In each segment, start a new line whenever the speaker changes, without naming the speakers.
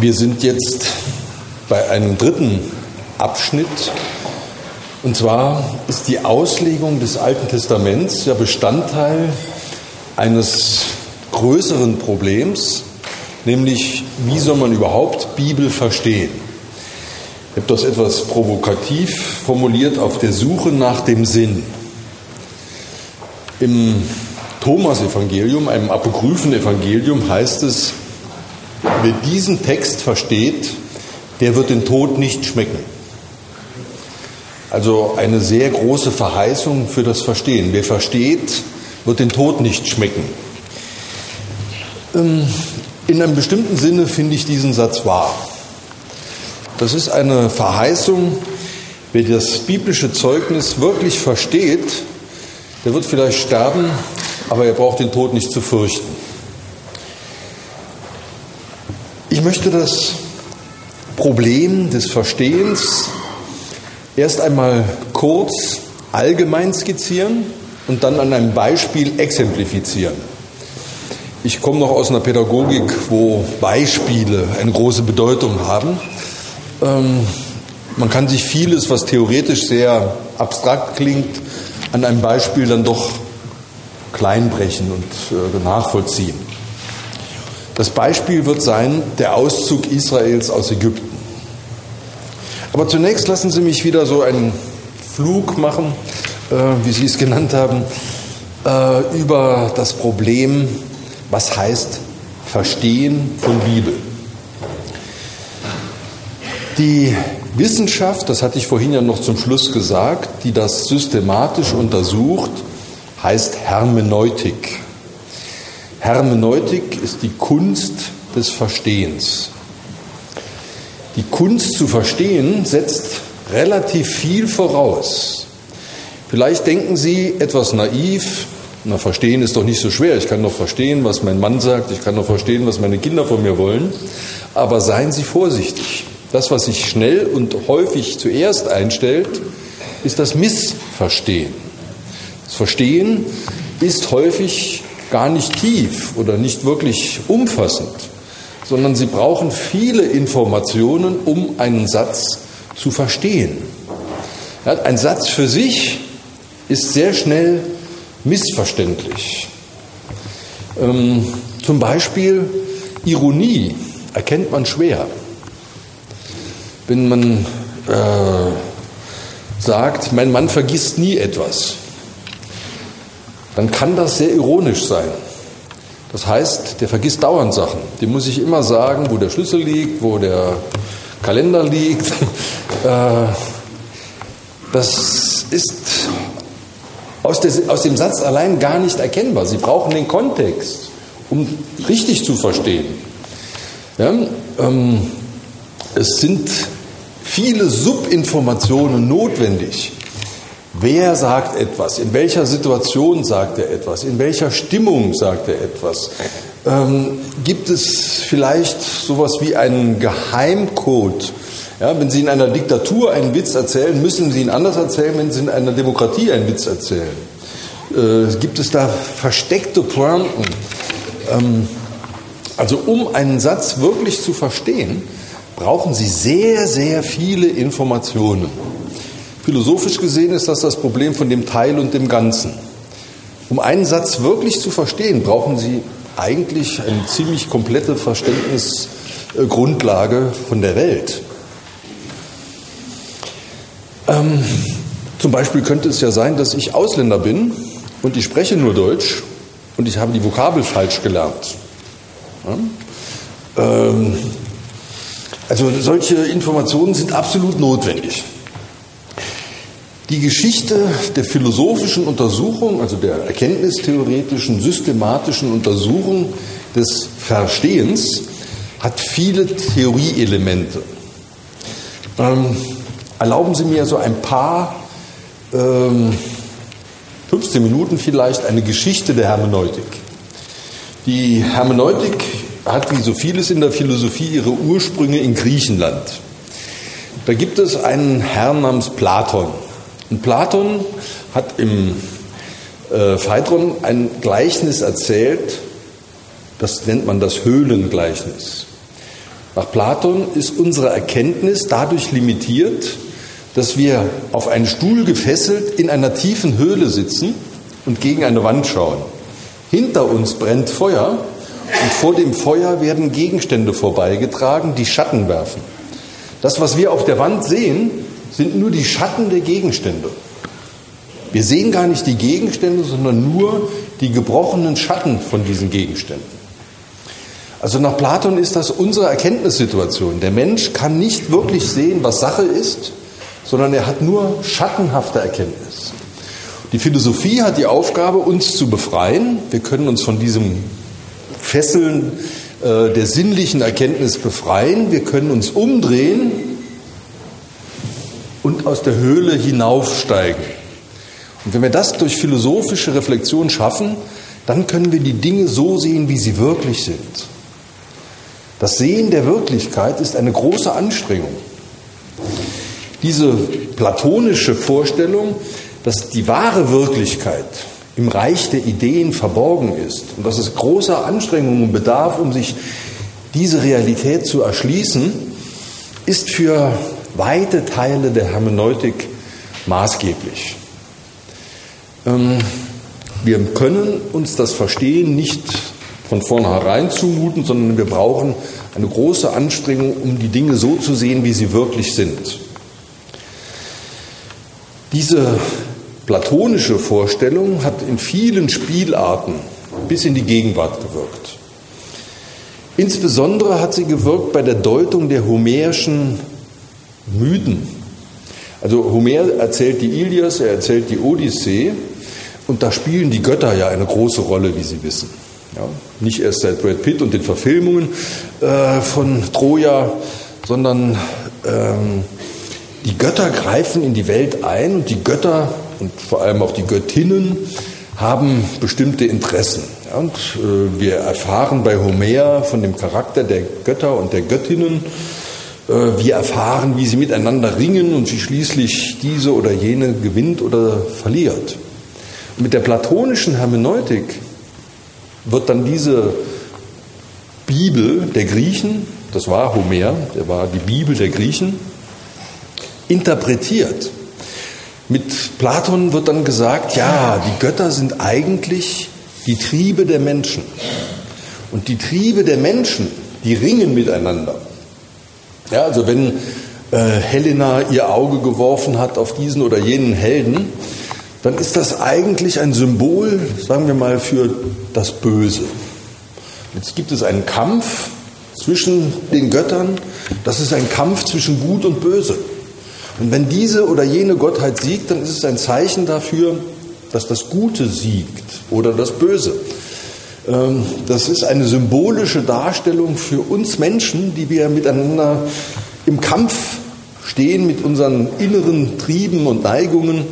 Wir sind jetzt bei einem dritten Abschnitt. Und zwar ist die Auslegung des Alten Testaments ja Bestandteil eines größeren Problems, nämlich wie soll man überhaupt Bibel verstehen? Ich habe das etwas provokativ formuliert auf der Suche nach dem Sinn. Im Thomas-Evangelium, einem apokryphen Evangelium, heißt es, wer diesen Text versteht, der wird den Tod nicht schmecken. Also eine sehr große Verheißung für das Verstehen. Wer versteht, wird den Tod nicht schmecken. Ähm, in einem bestimmten Sinne finde ich diesen Satz wahr. Das ist eine Verheißung, wer das biblische Zeugnis wirklich versteht, der wird vielleicht sterben, aber er braucht den Tod nicht zu fürchten. Ich möchte das Problem des Verstehens erst einmal kurz allgemein skizzieren und dann an einem Beispiel exemplifizieren. Ich komme noch aus einer Pädagogik, wo Beispiele eine große Bedeutung haben. Ähm, man kann sich vieles, was theoretisch sehr abstrakt klingt, an einem Beispiel dann doch kleinbrechen und äh, nachvollziehen. Das Beispiel wird sein der Auszug Israels aus Ägypten. Aber zunächst lassen Sie mich wieder so einen Flug machen, äh, wie Sie es genannt haben, äh, über das Problem, was heißt Verstehen von Bibel. Die Wissenschaft, das hatte ich vorhin ja noch zum Schluss gesagt, die das systematisch untersucht, heißt Hermeneutik. Hermeneutik ist die Kunst des Verstehens. Die Kunst zu verstehen setzt relativ viel voraus. Vielleicht denken Sie etwas naiv, na, verstehen ist doch nicht so schwer. Ich kann doch verstehen, was mein Mann sagt, ich kann doch verstehen, was meine Kinder von mir wollen. Aber seien Sie vorsichtig. Das, was sich schnell und häufig zuerst einstellt, ist das Missverstehen. Das Verstehen ist häufig gar nicht tief oder nicht wirklich umfassend, sondern sie brauchen viele Informationen, um einen Satz zu verstehen. Ein Satz für sich ist sehr schnell missverständlich. Ähm, zum Beispiel Ironie erkennt man schwer. Wenn man äh, sagt, mein Mann vergisst nie etwas, dann kann das sehr ironisch sein. Das heißt, der vergisst dauernd Sachen. Dem muss ich immer sagen, wo der Schlüssel liegt, wo der Kalender liegt. Äh, das ist aus, dem Satz allein gar nicht erkennbar. Sie brauchen den Kontext, um richtig zu verstehen. Ähm, es sind viele Subinformationen notwendig. Wer sagt etwas? In welcher Situation sagt er etwas? In welcher Stimmung sagt er etwas? Ähm, gibt es vielleicht sowas wie einen Geheimcode? Ja, wenn Sie in einer Diktatur einen Witz erzählen, müssen Sie ihn anders erzählen, wenn Sie in einer Demokratie einen Witz erzählen. Äh, gibt es da versteckte Pointen? Ähm, also um einen Satz wirklich zu verstehen, brauchen Sie sehr, sehr viele Informationen. Philosophisch gesehen ist das das Problem von dem Teil und dem Ganzen. Um einen Satz wirklich zu verstehen, brauchen Sie eigentlich eine ziemlich komplette Verständnisgrundlage von der Welt. Ähm, zum Beispiel könnte es ja sein, dass ich Ausländer bin und ich spreche nur Deutsch und ich habe die Vokabel falsch gelernt. Ja? Ähm, also solche Informationen sind absolut notwendig. Die Geschichte der philosophischen Untersuchung, also der erkenntnistheoretischen, systematischen Untersuchung des Verstehens, hat viele Theorieelemente. Ähm, erlauben Sie mir so ein paar, ähm, 15 Minuten vielleicht, eine Geschichte der Hermeneutik. Die Hermeneutik hat wie so vieles in der Philosophie ihre Ursprünge in Griechenland. Da gibt es einen Herrn namens Platon. Und Platon hat im äh, Phaedron ein Gleichnis erzählt, das nennt man das Höhlengleichnis. Nach Platon ist unsere Erkenntnis dadurch limitiert, dass wir auf einen Stuhl gefesselt in einer tiefen Höhle sitzen und gegen eine Wand schauen. Hinter uns brennt Feuer und vor dem Feuer werden Gegenstände vorbeigetragen, die Schatten werfen. Das, was wir auf der Wand sehen, sind nur die Schatten der Gegenstände. Wir sehen gar nicht die Gegenstände, sondern nur die gebrochenen Schatten von diesen Gegenständen. Also nach Platon ist das unsere Erkenntnissituation. Der Mensch kann nicht wirklich sehen, was Sache ist, sondern er hat nur schattenhafte Erkenntnis. Die Philosophie hat die Aufgabe, uns zu befreien. Wir können uns von diesem Fesseln äh, der sinnlichen Erkenntnis befreien. Wir können uns umdrehen und aus der Höhle hinaufsteigen. Und wenn wir das durch philosophische Reflexion schaffen, dann können wir die Dinge so sehen, wie sie wirklich sind. Das Sehen der Wirklichkeit ist eine große Anstrengung. Diese platonische Vorstellung, dass die wahre Wirklichkeit im Reich der Ideen verborgen ist und dass es großer Anstrengungen bedarf, um sich diese Realität zu erschließen, ist für weite Teile der Hermeneutik maßgeblich. Ähm, wir können uns das Verstehen nicht von vornherein zumuten, sondern wir brauchen eine große Anstrengung, um die Dinge so zu sehen, wie sie wirklich sind. Diese platonische Vorstellung hat in vielen Spielarten bis in die Gegenwart gewirkt. Insbesondere hat sie gewirkt bei der Deutung der homerischen Mythen. Also Homer erzählt die Ilias, er erzählt die Odyssee und da spielen die Götter ja eine große Rolle, wie Sie wissen. Ja, nicht erst seit Brad Pitt und den Verfilmungen äh, von Troja, sondern ähm, die Götter greifen in die Welt ein und die Götter und vor allem auch die Göttinnen haben bestimmte Interessen. Ja, und äh, wir erfahren bei Homer von dem Charakter der Götter und der Göttinnen. Äh, wir erfahren, wie sie miteinander ringen und wie schließlich diese oder jene gewinnt oder verliert. Mit der platonischen Hermeneutik wird dann diese Bibel der Griechen, das war Homer, der war die Bibel der Griechen, interpretiert. Mit Platon wird dann gesagt, ja, die Götter sind eigentlich die Triebe der Menschen. Und die Triebe der Menschen, die ringen miteinander. Ja, also wenn äh, Helena ihr Auge geworfen hat auf diesen oder jenen Helden, dann ist das eigentlich ein Symbol, sagen wir mal, für das Böse. Jetzt gibt es einen Kampf zwischen den Göttern, das ist ein Kampf zwischen Gut und Böse. Und wenn diese oder jene Gottheit siegt, dann ist es ein Zeichen dafür, dass das Gute siegt oder das Böse. Ähm, das ist eine symbolische Darstellung für uns Menschen, die wir miteinander im Kampf stehen mit unseren inneren Trieben und Neigungen.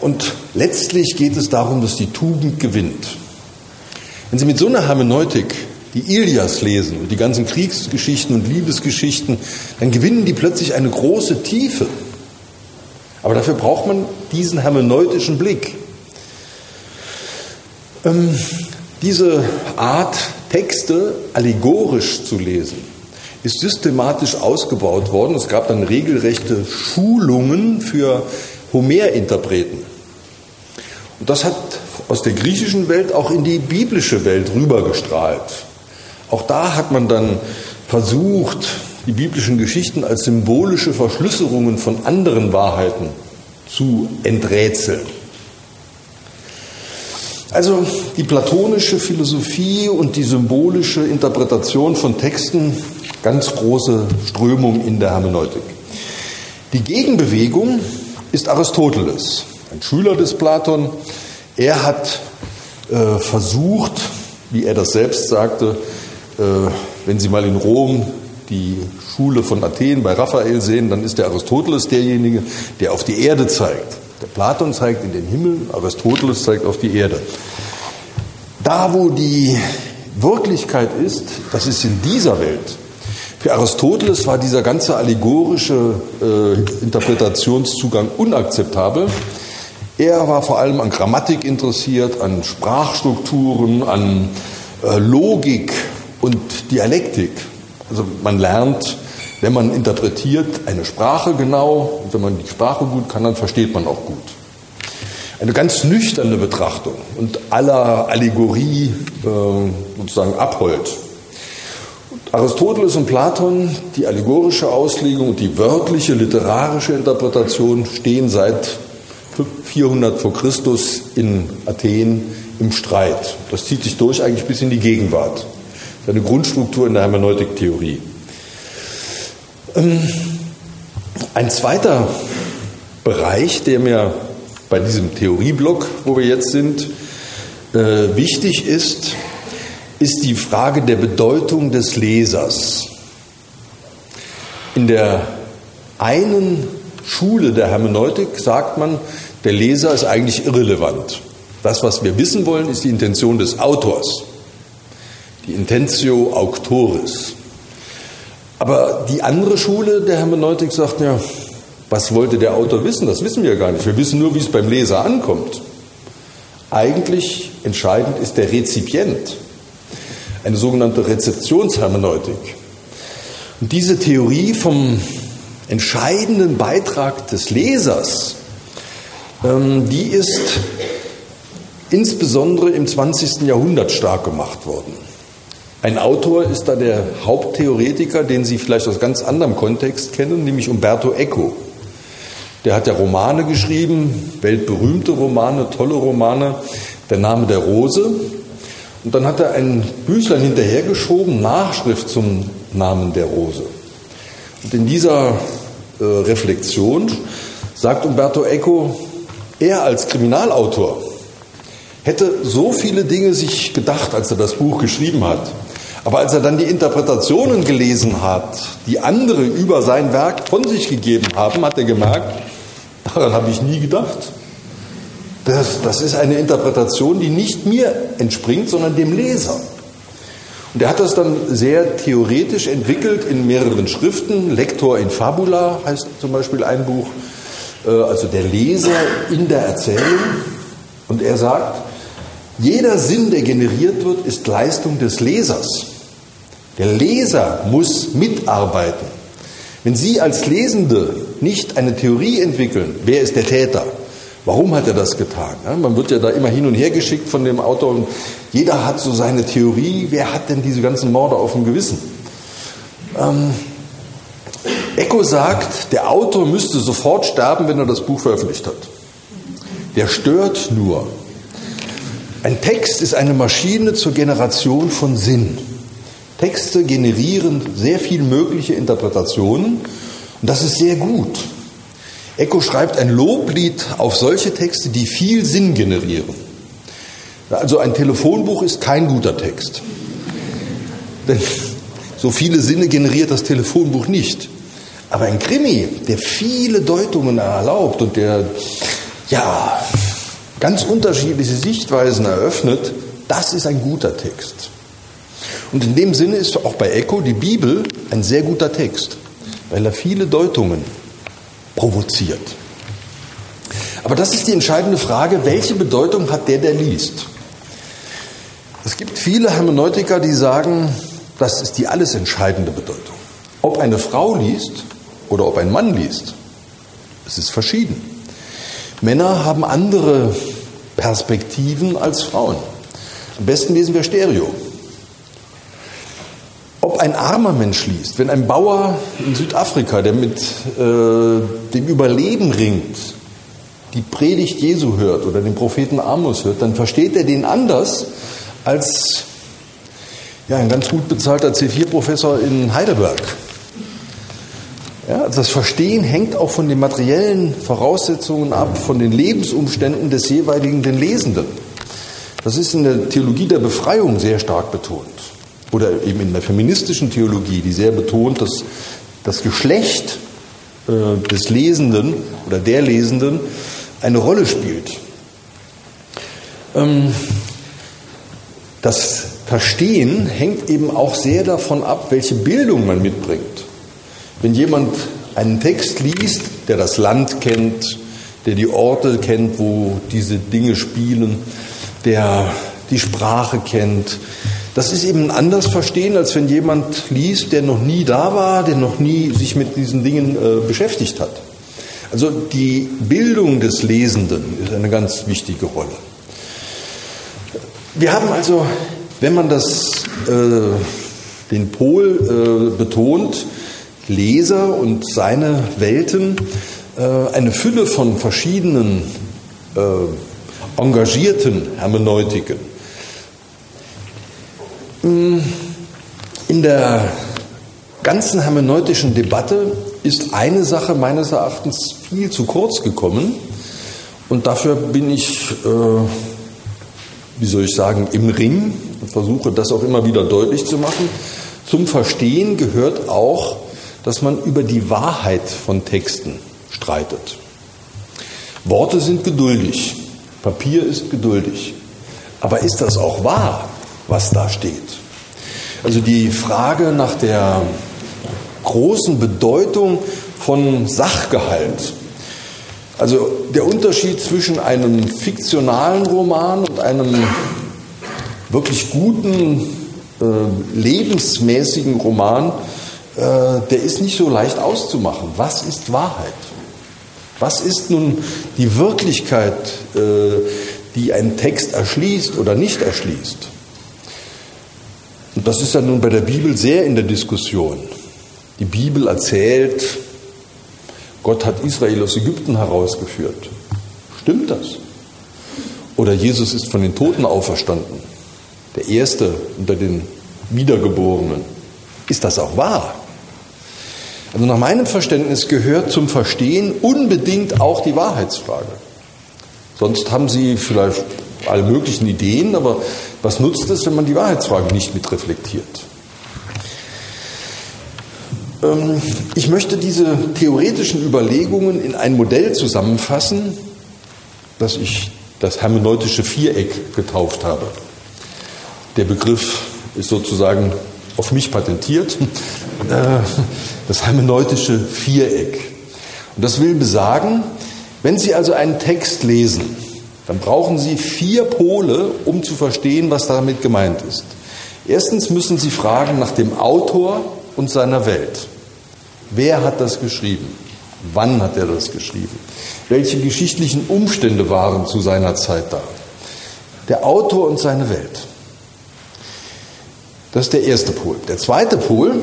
Und letztlich geht es darum, dass die Tugend gewinnt. Wenn Sie mit so einer Hermeneutik die Ilias lesen und die ganzen Kriegsgeschichten und Liebesgeschichten, dann gewinnen die plötzlich eine große Tiefe. Aber dafür braucht man diesen hermeneutischen Blick. Ähm, diese Art, Texte allegorisch zu lesen, ist systematisch ausgebaut worden. Es gab dann regelrechte Schulungen für Homerinterpreten. Und das hat aus der griechischen Welt auch in die biblische Welt rübergestrahlt. Auch da hat man dann versucht, die biblischen Geschichten als symbolische Verschlüsselungen von anderen Wahrheiten zu enträtseln. Also die platonische Philosophie und die symbolische Interpretation von Texten, ganz große Strömung in der Hermeneutik. Die Gegenbewegung ist Aristoteles, ein Schüler des Platon. Er hat äh, versucht, wie er das selbst sagte, äh, wenn Sie mal in Rom die Schule von Athen bei Raphael sehen, dann ist der Aristoteles derjenige, der auf die Erde zeigt. Der Platon zeigt in den Himmel, Aristoteles zeigt auf die Erde. Da, wo die Wirklichkeit ist, das ist in dieser Welt. Für Aristoteles war dieser ganze allegorische äh, Interpretationszugang unakzeptabel. Er war vor allem an Grammatik interessiert, an Sprachstrukturen, an äh, Logik und Dialektik. Also man lernt, wenn man interpretiert, eine Sprache genau. Und wenn man die Sprache gut kann, dann versteht man auch gut. Eine ganz nüchterne Betrachtung und aller Allegorie äh, sozusagen abholt. Aristoteles und Platon, die allegorische Auslegung und die wörtliche literarische Interpretation stehen seit 400 vor Christus in Athen im Streit. Das zieht sich durch eigentlich bis in die Gegenwart. Das ist eine Grundstruktur in der Hermeneutiktheorie. Ähm, ein zweiter Bereich, der mir bei diesem Theorieblock, wo wir jetzt sind, äh, wichtig ist, ist die Frage der Bedeutung des Lesers. In der einen Schule der Hermeneutik sagt man, der Leser ist eigentlich irrelevant. Das, was wir wissen wollen, ist die Intention des Autors, die Intentio Auctoris. Aber die andere Schule der Hermeneutik sagt, ja, was wollte der Autor wissen? Das wissen wir gar nicht. Wir wissen nur, wie es beim Leser ankommt. Eigentlich entscheidend ist der Rezipient, eine sogenannte Rezeptionshermeneutik. Und diese Theorie vom entscheidenden Beitrag des Lesers, ähm, die ist insbesondere im 20. Jahrhundert stark gemacht worden. Ein Autor ist da der Haupttheoretiker, den Sie vielleicht aus ganz anderem Kontext kennen, nämlich Umberto Eco. Der hat ja Romane geschrieben, weltberühmte Romane, tolle Romane, Der Name der Rose. Und dann hat er ein Büchlein hinterhergeschoben, Nachschrift zum Namen der Rose. Und in dieser äh, Reflexion sagt Umberto Eco, er als Kriminalautor hätte so viele Dinge sich gedacht, als er das Buch geschrieben hat. Aber als er dann die Interpretationen gelesen hat, die andere über sein Werk von sich gegeben haben, hat er gemerkt, daran habe ich nie gedacht. Das, das ist eine Interpretation, die nicht mir entspringt, sondern dem Leser. Und er hat das dann sehr theoretisch entwickelt in mehreren Schriften. Lector in Fabula heißt zum Beispiel ein Buch, äh, also der Leser in der Erzählung. Und er sagt, jeder Sinn, der generiert wird, ist Leistung des Lesers. Der Leser muss mitarbeiten. Wenn Sie als Lesende nicht eine Theorie entwickeln, wer ist der Täter? Warum hat er das getan? Man wird ja da immer hin und her geschickt von dem Autor und jeder hat so seine Theorie. Wer hat denn diese ganzen Morde auf dem Gewissen? Ähm, Eco sagt, der Autor müsste sofort sterben, wenn er das Buch veröffentlicht hat. Der stört nur. Ein Text ist eine Maschine zur Generation von Sinn. Texte generieren sehr viel mögliche Interpretationen und das ist sehr gut. Eco schreibt ein Loblied auf solche Texte, die viel Sinn generieren. Also ein Telefonbuch ist kein guter Text. Denn so viele Sinne generiert das Telefonbuch nicht. Aber ein Krimi, der viele Deutungen erlaubt und der ja ganz unterschiedliche Sichtweisen eröffnet, das ist ein guter Text. Und in dem Sinne ist auch bei Eco die Bibel ein sehr guter Text, weil er viele Deutungen provoziert. Aber das ist die entscheidende Frage, welche Bedeutung hat der, der liest? Es gibt viele Hermeneutiker, die sagen, das ist die alles entscheidende Bedeutung. Ob eine Frau liest oder ob ein Mann liest, es ist verschieden. Männer haben andere Perspektiven als Frauen. Am besten lesen wir Stereo ob ein armer Mensch liest, wenn ein Bauer in Südafrika, der mit äh, dem Überleben ringt, die Predigt Jesu hört oder den Propheten Amos hört, dann versteht er den anders als ja, ein ganz gut bezahlter C4-Professor in Heidelberg. Ja, also das Verstehen hängt auch von den materiellen Voraussetzungen ab, von den Lebensumständen des jeweiligen den Lesenden. Das ist in der Theologie der Befreiung sehr stark betont oder eben in der feministischen Theologie, die sehr betont, dass das Geschlecht äh, des Lesenden oder der Lesenden eine Rolle spielt. Ähm, das Verstehen hängt eben auch sehr davon ab, welche Bildung man mitbringt. Wenn jemand einen Text liest, der das Land kennt, der die Orte kennt, wo diese Dinge spielen, der die Sprache kennt. Das ist eben anders verstehen, als wenn jemand liest, der noch nie da war, der noch nie sich mit diesen Dingen äh, beschäftigt hat. Also die Bildung des Lesenden ist eine ganz wichtige Rolle. Wir haben also, wenn man das, äh, den Pol äh, betont, Leser und seine Welten, äh, eine Fülle von verschiedenen äh, engagierten Hermeneutiken. In der ganzen hermeneutischen Debatte ist eine Sache meines Erachtens viel zu kurz gekommen und dafür bin ich, äh, wie soll ich sagen, im Ring und versuche das auch immer wieder deutlich zu machen. Zum Verstehen gehört auch, dass man über die Wahrheit von Texten streitet. Worte sind geduldig, Papier ist geduldig. Aber ist das auch wahr, was da steht? Also die Frage nach der großen Bedeutung von Sachgehalt. Also der Unterschied zwischen einem fiktionalen Roman und einem wirklich guten, äh, lebensmäßigen Roman, äh, der ist nicht so leicht auszumachen. Was ist Wahrheit? Was ist nun die Wirklichkeit, äh, die ein Text erschließt oder nicht erschließt? Und das ist ja nun bei der Bibel sehr in der Diskussion. Die Bibel erzählt, Gott hat Israel aus Ägypten herausgeführt. Stimmt das? Oder Jesus ist von den Toten auferstanden, der Erste unter den Wiedergeborenen. Ist das auch wahr? Also nach meinem Verständnis gehört zum Verstehen unbedingt auch die Wahrheitsfrage. Sonst haben Sie vielleicht alle möglichen Ideen, aber was nutzt es, wenn man die Wahrheitsfrage nicht mit reflektiert? Ähm, ich möchte diese theoretischen Überlegungen in ein Modell zusammenfassen, das ich das hermeneutische Viereck getauft habe. Der Begriff ist sozusagen auf mich patentiert. Äh, das hermeneutische Viereck. Und das will besagen, wenn Sie also einen Text lesen, dann brauchen Sie vier Pole, um zu verstehen, was damit gemeint ist. Erstens müssen Sie fragen nach dem Autor und seiner Welt. Wer hat das geschrieben? Wann hat er das geschrieben? Welche geschichtlichen Umstände waren zu seiner Zeit da? Der Autor und seine Welt. Das ist der erste Pol. Der zweite Pol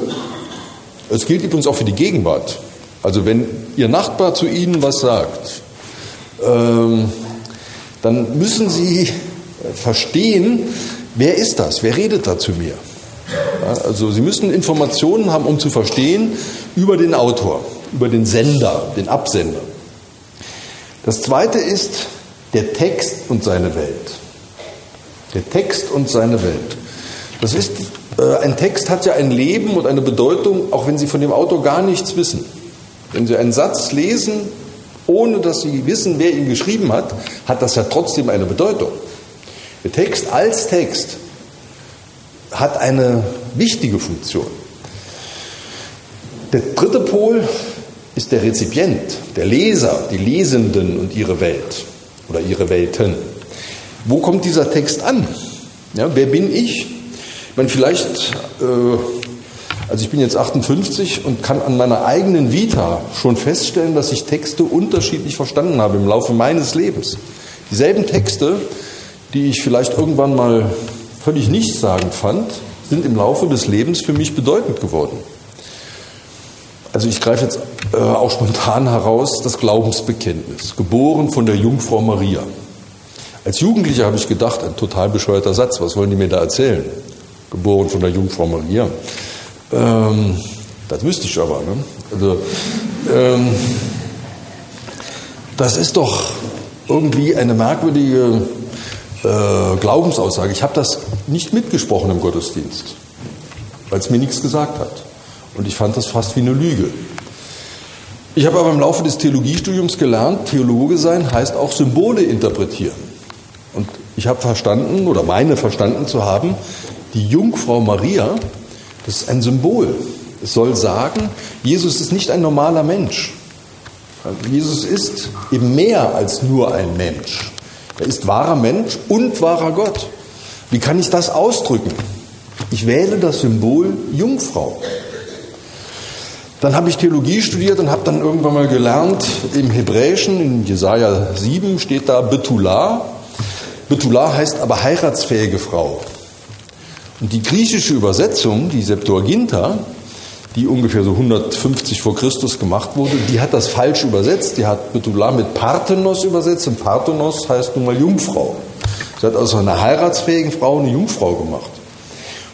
es gilt übrigens auch für die Gegenwart. Also wenn Ihr Nachbar zu Ihnen was sagt, ähm, dann müssen Sie verstehen, wer ist das, wer redet da zu mir. Also Sie müssen Informationen haben, um zu verstehen, über den Autor, über den Sender, den Absender. Das Zweite ist der Text und seine Welt. Der Text und seine Welt. Das ist äh, ein Text hat ja ein Leben und eine Bedeutung, auch wenn Sie von dem Autor gar nichts wissen. Wenn Sie einen Satz lesen, ohne dass Sie wissen, wer ihn geschrieben hat, hat das ja trotzdem eine Bedeutung. Der Text als Text hat eine wichtige Funktion. Der dritte Pol ist der Rezipient, der Leser, die Lesenden und ihre Welt oder ihre Welten. Wo kommt dieser Text an? Ja, wer bin ich? meine, vielleicht, äh, also ich bin jetzt 58 und kann an meiner eigenen Vita schon feststellen, dass ich Texte unterschiedlich verstanden habe im Laufe meines Lebens. Dieselben Texte, die ich vielleicht irgendwann mal völlig nichtssagend fand, sind im Laufe des Lebens für mich bedeutend geworden. Also ich greife jetzt äh, auch spontan heraus das Glaubensbekenntnis, geboren von der Jungfrau Maria. Als Jugendlicher habe ich gedacht, ein total bescheuerter Satz, was wollen die mir da erzählen? geboren von der Jungfrau Maria. Ähm, das wüsste ich aber. Ne? Also, ähm, das ist doch irgendwie eine merkwürdige äh, Glaubensaussage. Ich habe das nicht mitgesprochen im Gottesdienst, weil es mir nichts gesagt hat. Und ich fand das fast wie eine Lüge. Ich habe aber im Laufe des Theologiestudiums gelernt, Theologe sein heißt auch Symbole interpretieren. Und ich habe verstanden oder meine verstanden zu haben, die Jungfrau Maria, das ist ein Symbol. Es soll sagen, Jesus ist nicht ein normaler Mensch. Jesus ist eben mehr als nur ein Mensch. Er ist wahrer Mensch und wahrer Gott. Wie kann ich das ausdrücken? Ich wähle das Symbol Jungfrau. Dann habe ich Theologie studiert und habe dann irgendwann mal gelernt, im Hebräischen, in Jesaja 7 steht da Betula. Betula heißt aber heiratsfähige Frau. Und die griechische Übersetzung, die Septuaginta, die ungefähr so 150 vor Christus gemacht wurde, die hat das falsch übersetzt. Die hat Betula mit Parthenos übersetzt und Parthenos heißt nun mal Jungfrau. Sie hat aus einer heiratsfähigen Frau eine Jungfrau gemacht.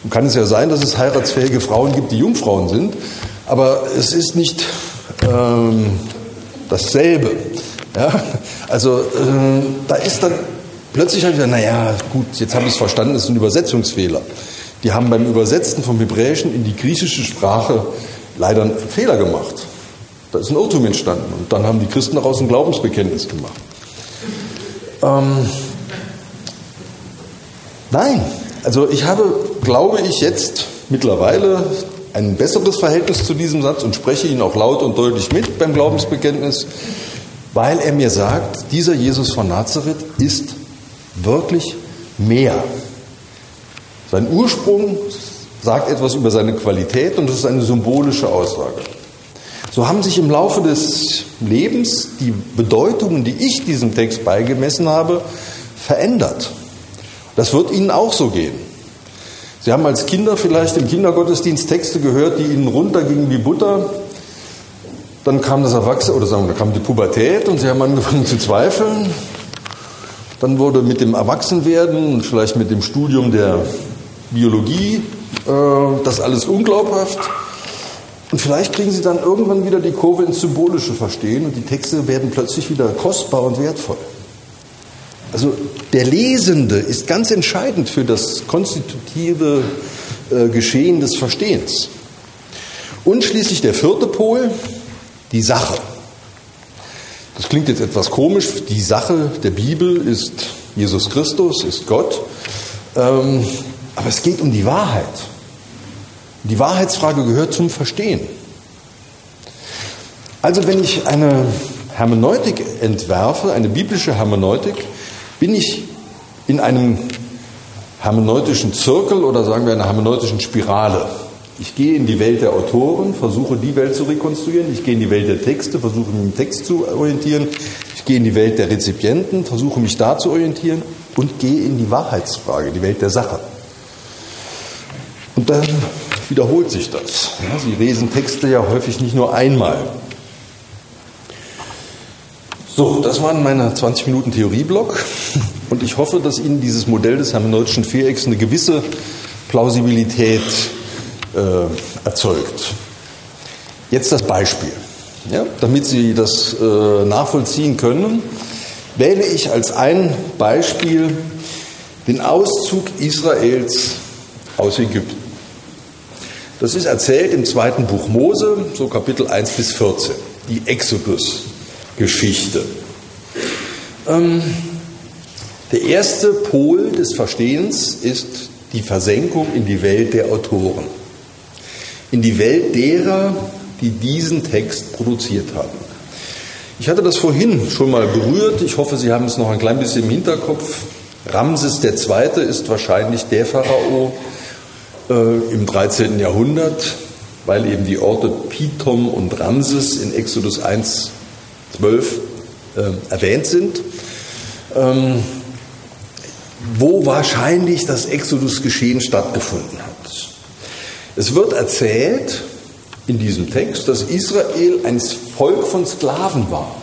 Und kann es ja sein, dass es heiratsfähige Frauen gibt, die Jungfrauen sind, aber es ist nicht ähm, dasselbe. Ja? Also äh, da ist dann plötzlich habe ich naja, gut, jetzt habe ich es verstanden, das ist ein Übersetzungsfehler. Die haben beim Übersetzen vom Hebräischen in die griechische Sprache leider einen Fehler gemacht. Da ist ein Irrtum entstanden und dann haben die Christen daraus ein Glaubensbekenntnis gemacht. Ähm, nein, also ich habe, glaube ich, jetzt mittlerweile ein besseres Verhältnis zu diesem Satz und spreche ihn auch laut und deutlich mit beim Glaubensbekenntnis, weil er mir sagt, dieser Jesus von Nazareth ist wirklich mehr. Sein Ursprung sagt etwas über seine Qualität und es ist eine symbolische Aussage. So haben sich im Laufe des Lebens die Bedeutungen, die ich diesem Text beigemessen habe, verändert. Das wird Ihnen auch so gehen. Sie haben als Kinder vielleicht im Kindergottesdienst Texte gehört, die Ihnen runtergingen wie Butter. Dann kam das Erwachsene, oder sagen wir, dann kam die Pubertät und Sie haben angefangen zu zweifeln. Dann wurde mit dem Erwachsenwerden und vielleicht mit dem Studium der Biologie äh, das alles unglaubhaft. Und vielleicht kriegen Sie dann irgendwann wieder die Kurve ins Symbolische verstehen und die Texte werden plötzlich wieder kostbar und wertvoll. Also der Lesende ist ganz entscheidend für das konstitutive äh, Geschehen des Verstehens. Und schließlich der vierte Pol, die Sache. Das klingt jetzt etwas komisch. Die Sache der Bibel ist Jesus Christus, ist Gott. Ähm, aber es geht um die Wahrheit. Die Wahrheitsfrage gehört zum Verstehen. Also wenn ich eine Hermeneutik entwerfe, eine biblische Hermeneutik, bin ich in einem hermeneutischen Zirkel oder sagen wir einer hermeneutischen Spirale. Ich gehe in die Welt der Autoren, versuche die Welt zu rekonstruieren. Ich gehe in die Welt der Texte, versuche mich im Text zu orientieren. Ich gehe in die Welt der Rezipienten, versuche mich da zu orientieren und gehe in die Wahrheitsfrage, die Welt der Sache. Und dann wiederholt sich das. Sie lesen Texte ja häufig nicht nur einmal. So, das waren meine 20 Minuten Theorieblock und ich hoffe, dass Ihnen dieses Modell des hermeneutischen Vierecks eine gewisse Plausibilität äh, erzeugt. Jetzt das Beispiel. Ja, damit Sie das äh, nachvollziehen können, wähle ich als ein Beispiel den Auszug Israels aus Ägypten. Das ist erzählt im zweiten Buch Mose, so Kapitel 1 bis 14, die Exodus-Geschichte. Ähm, der erste Pol des Verstehens ist die Versenkung in die Welt der Autoren, in die Welt derer, die diesen Text produziert haben. Ich hatte das vorhin schon mal berührt, ich hoffe, Sie haben es noch ein klein bisschen im Hinterkopf. Ramses II. ist wahrscheinlich der Pharao, äh, im 13. Jahrhundert, weil eben die Orte Pithom und Ramses in Exodus 1, 12 äh, erwähnt sind, ähm, wo wahrscheinlich das Exodus-Geschehen stattgefunden hat. Es wird erzählt in diesem Text, dass Israel ein Volk von Sklaven war,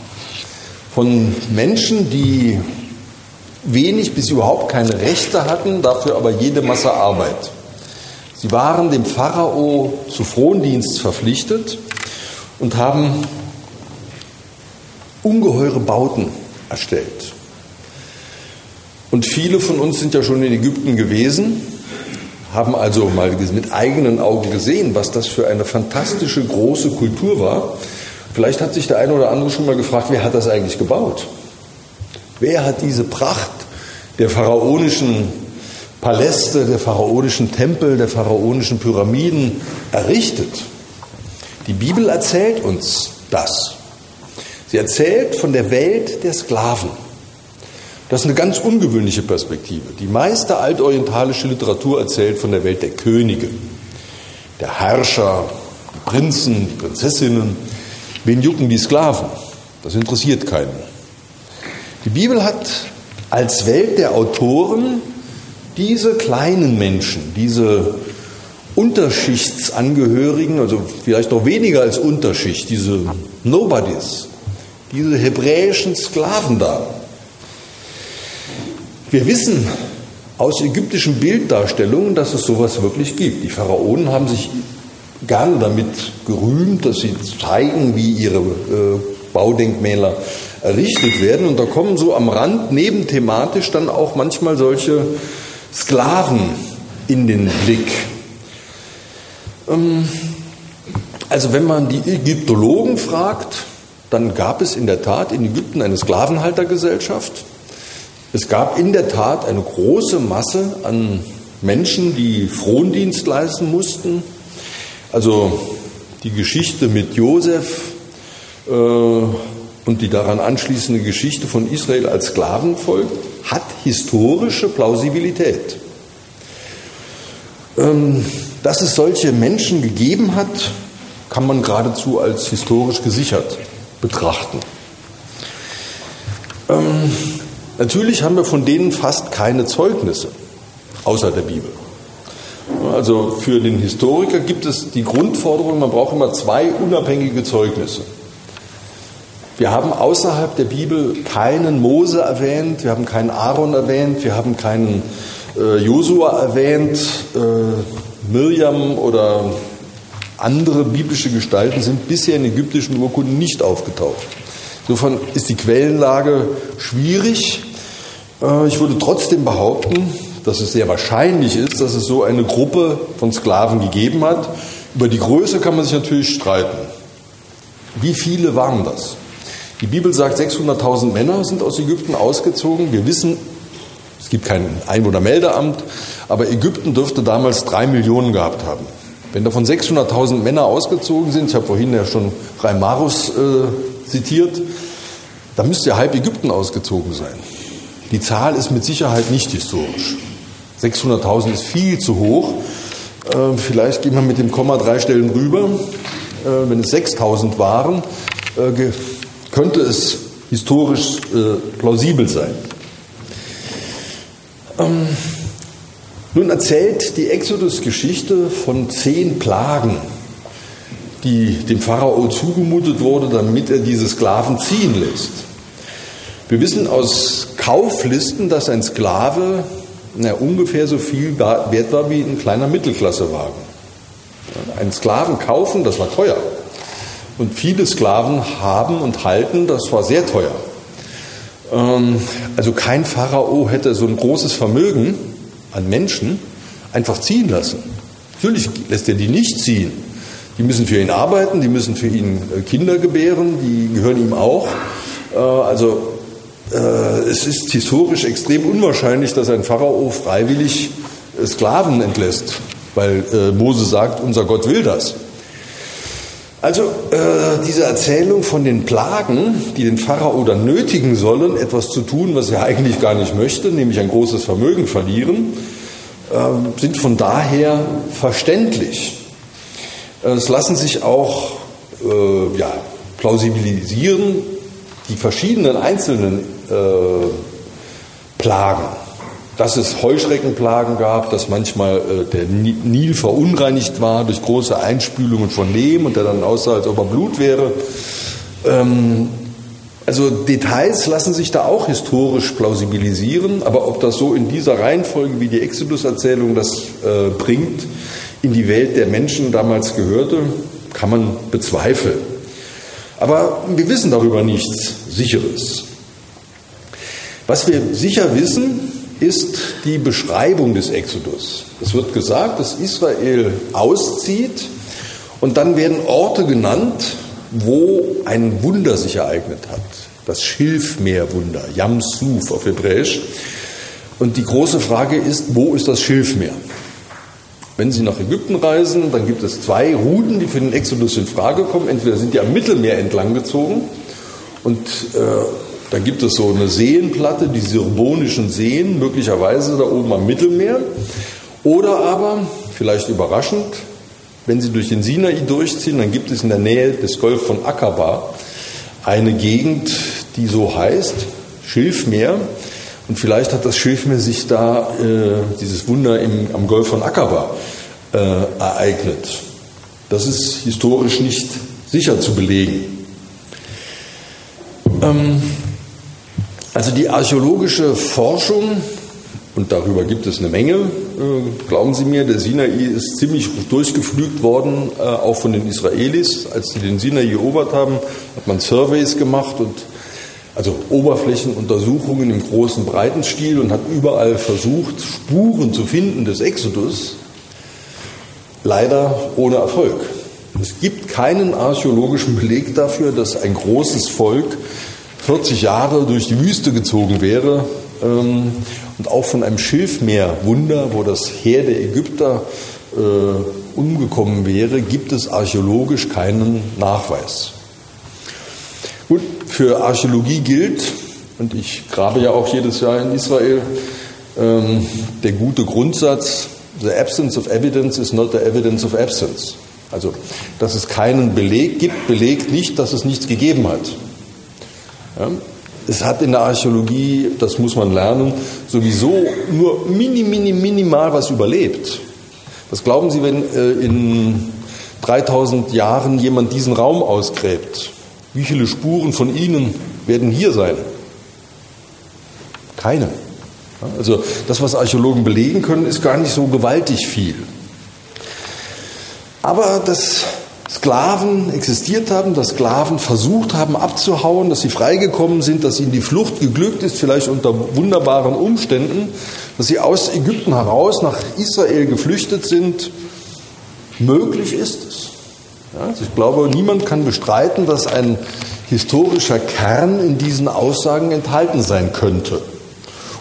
von Menschen, die wenig bis überhaupt keine Rechte hatten, dafür aber jede Masse Arbeit. Sie waren dem Pharao zu Frondienst verpflichtet und haben ungeheure Bauten erstellt. Und viele von uns sind ja schon in Ägypten gewesen, haben also mal mit eigenen Augen gesehen, was das für eine fantastische große Kultur war. Vielleicht hat sich der eine oder andere schon mal gefragt, wer hat das eigentlich gebaut? Wer hat diese Pracht der pharaonischen Paläste, der pharaonischen Tempel, der pharaonischen Pyramiden errichtet. Die Bibel erzählt uns das. Sie erzählt von der Welt der Sklaven. Das ist eine ganz ungewöhnliche Perspektive. Die meiste altorientalische Literatur erzählt von der Welt der Könige, der Herrscher, die Prinzen, die Prinzessinnen. Wen jucken die Sklaven? Das interessiert keinen. Die Bibel hat als Welt der Autoren diese kleinen Menschen, diese Unterschichtsangehörigen, also vielleicht noch weniger als Unterschicht, diese Nobodies, diese hebräischen Sklaven da. Wir wissen aus ägyptischen Bilddarstellungen, dass es sowas wirklich gibt. Die Pharaonen haben sich gerne damit gerühmt, dass sie zeigen, wie ihre äh, Baudenkmäler errichtet werden. Und da kommen so am Rand nebenthematisch dann auch manchmal solche Sklaven in den Blick. Ähm, also wenn man die Ägyptologen fragt, dann gab es in der Tat in Ägypten eine Sklavenhaltergesellschaft. Es gab in der Tat eine große Masse an Menschen, die Frondienst leisten mussten. Also die Geschichte mit Josef äh, und die daran anschließende Geschichte von Israel als Sklavenvolk hat historische Plausibilität. Ähm, dass es solche Menschen gegeben hat, kann man geradezu als historisch gesichert betrachten. Ähm, natürlich haben wir von denen fast keine Zeugnisse, außer der Bibel. Also für den Historiker gibt es die Grundforderung, man braucht immer zwei unabhängige Zeugnisse. Wir haben außerhalb der Bibel keinen Mose erwähnt, wir haben keinen Aaron erwähnt, wir haben keinen äh, Josua erwähnt, äh, Mirjam oder andere biblische Gestalten sind bisher in ägyptischen Urkunden nicht aufgetaucht. Insofern ist die Quellenlage schwierig. Äh, ich würde trotzdem behaupten, dass es sehr wahrscheinlich ist, dass es so eine Gruppe von Sklaven gegeben hat. Über die Größe kann man sich natürlich streiten. Wie viele waren das? Die Bibel sagt, 600.000 Männer sind aus Ägypten ausgezogen. Wir wissen, es gibt kein Einwohnermeldeamt, aber Ägypten dürfte damals drei Millionen gehabt haben. Wenn davon 600.000 Männer ausgezogen sind, ich habe vorhin ja schon Reimarus äh, zitiert, dann müsste ja halb Ägypten ausgezogen sein. Die Zahl ist mit Sicherheit nicht historisch. 600.000 ist viel zu hoch. Äh, vielleicht gehen wir mit dem Komma drei Stellen rüber. Äh, wenn es 6.000 waren, äh, könnte es historisch äh, plausibel sein. Ähm, nun erzählt die Exodus-Geschichte von zehn Plagen, die dem Pharao zugemutet wurde, damit er diese Sklaven ziehen lässt. Wir wissen aus Kauflisten, dass ein Sklave na, ungefähr so viel wert war wie ein kleiner Mittelklassewagen. Einen Sklaven kaufen, das war teuer. Und viele Sklaven haben und halten, das war sehr teuer. Ähm, also kein Pharao hätte so ein großes Vermögen an Menschen einfach ziehen lassen. Natürlich lässt er die nicht ziehen. Die müssen für ihn arbeiten, die müssen für ihn äh, Kinder gebären, die gehören ihm auch. Äh, also äh, es ist historisch extrem unwahrscheinlich, dass ein Pharao freiwillig Sklaven entlässt, weil Mose sagt, unser Gott will das. Also äh, diese Erzählung von den Plagen, die den Pharao dann nötigen sollen, etwas zu tun, was er eigentlich gar nicht möchte, nämlich ein großes Vermögen verlieren, äh, sind von daher verständlich. Es lassen sich auch äh, ja, plausibilisieren, die verschiedenen einzelnen äh, Plagen dass es Heuschreckenplagen gab, dass manchmal äh, der Nil verunreinigt war durch große Einspülungen von Lehm und der dann aussah, als ob er Blut wäre. Ähm, also Details lassen sich da auch historisch plausibilisieren, aber ob das so in dieser Reihenfolge, wie die Exodus-Erzählung das äh, bringt, in die Welt der Menschen damals gehörte, kann man bezweifeln. Aber wir wissen darüber nichts Sicheres. Was wir sicher wissen, ist die Beschreibung des Exodus. Es wird gesagt, dass Israel auszieht und dann werden Orte genannt, wo ein Wunder sich ereignet hat. Das Schilfmeerwunder, Yam Suf auf Hebräisch. Und die große Frage ist, wo ist das Schilfmeer? Wenn Sie nach Ägypten reisen, dann gibt es zwei Routen, die für den Exodus in Frage kommen. Entweder sind die am Mittelmeer entlang gezogen und äh, Dann gibt es so eine Seenplatte, die Sirbonischen Seen, möglicherweise da oben am Mittelmeer. Oder aber, vielleicht überraschend, wenn Sie durch den Sinai durchziehen, dann gibt es in der Nähe des Golf von Aqaba eine Gegend, die so heißt, Schilfmeer. Und vielleicht hat das Schilfmeer sich da, äh, dieses Wunder im, am Golf von Aqaba, äh, ereignet. Das ist historisch nicht sicher zu belegen. Ähm, also die archäologische Forschung, und darüber gibt es eine Menge, äh, glauben Sie mir, der Sinai ist ziemlich durchgeflügt worden, äh, auch von den Israelis. Als sie den Sinai erobert haben, hat man Surveys gemacht und also Oberflächenuntersuchungen im großen, breiten Stil und hat überall versucht, Spuren zu finden des Exodus. Leider ohne Erfolg. Es gibt keinen archäologischen Beleg dafür, dass ein großes Volk 40 Jahre durch die Wüste gezogen wäre ähm, und auch von einem Schilfmeerwunder, wo das Heer der Ägypter äh, umgekommen wäre, gibt es archäologisch keinen Nachweis. Gut, für Archäologie gilt, und ich grabe ja auch jedes Jahr in Israel, ähm, der gute Grundsatz, the absence of evidence is not the evidence of absence. Also, dass es keinen Beleg gibt, belegt nicht, dass es nichts gegeben hat. Ja, es hat in der Archäologie, das muss man lernen, sowieso nur mini, mini, minimal was überlebt. Was glauben Sie, wenn äh, in 3000 Jahren jemand diesen Raum ausgräbt? Wie viele Spuren von Ihnen werden hier sein? Keine. Also das, was Archäologen belegen können, ist gar nicht so gewaltig viel. Aber dass Sklaven existiert haben, dass Sklaven versucht haben abzuhauen, dass sie freigekommen sind, dass ihnen die Flucht geglückt ist, vielleicht unter wunderbaren Umständen, dass sie aus Ägypten heraus nach Israel geflüchtet sind, möglich ist es. Ja, also ich glaube, niemand kann bestreiten, dass ein historischer Kern in diesen Aussagen enthalten sein könnte.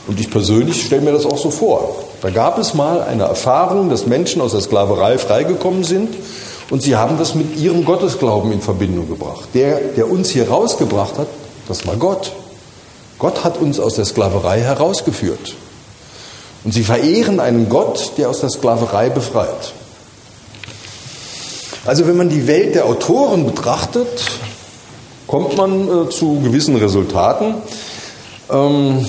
Und ich persönlich stelle mir das auch so vor. Da gab es mal eine Erfahrung, dass Menschen aus der Sklaverei freigekommen sind und sie haben das mit ihrem Gottesglauben in Verbindung gebracht. Der, der uns hier rausgebracht hat, das war Gott. Gott hat uns aus der Sklaverei herausgeführt. Und sie verehren einen Gott, der aus der Sklaverei befreit. Also wenn man die Welt der Autoren betrachtet, kommt man äh, zu gewissen Resultaten. Ähm,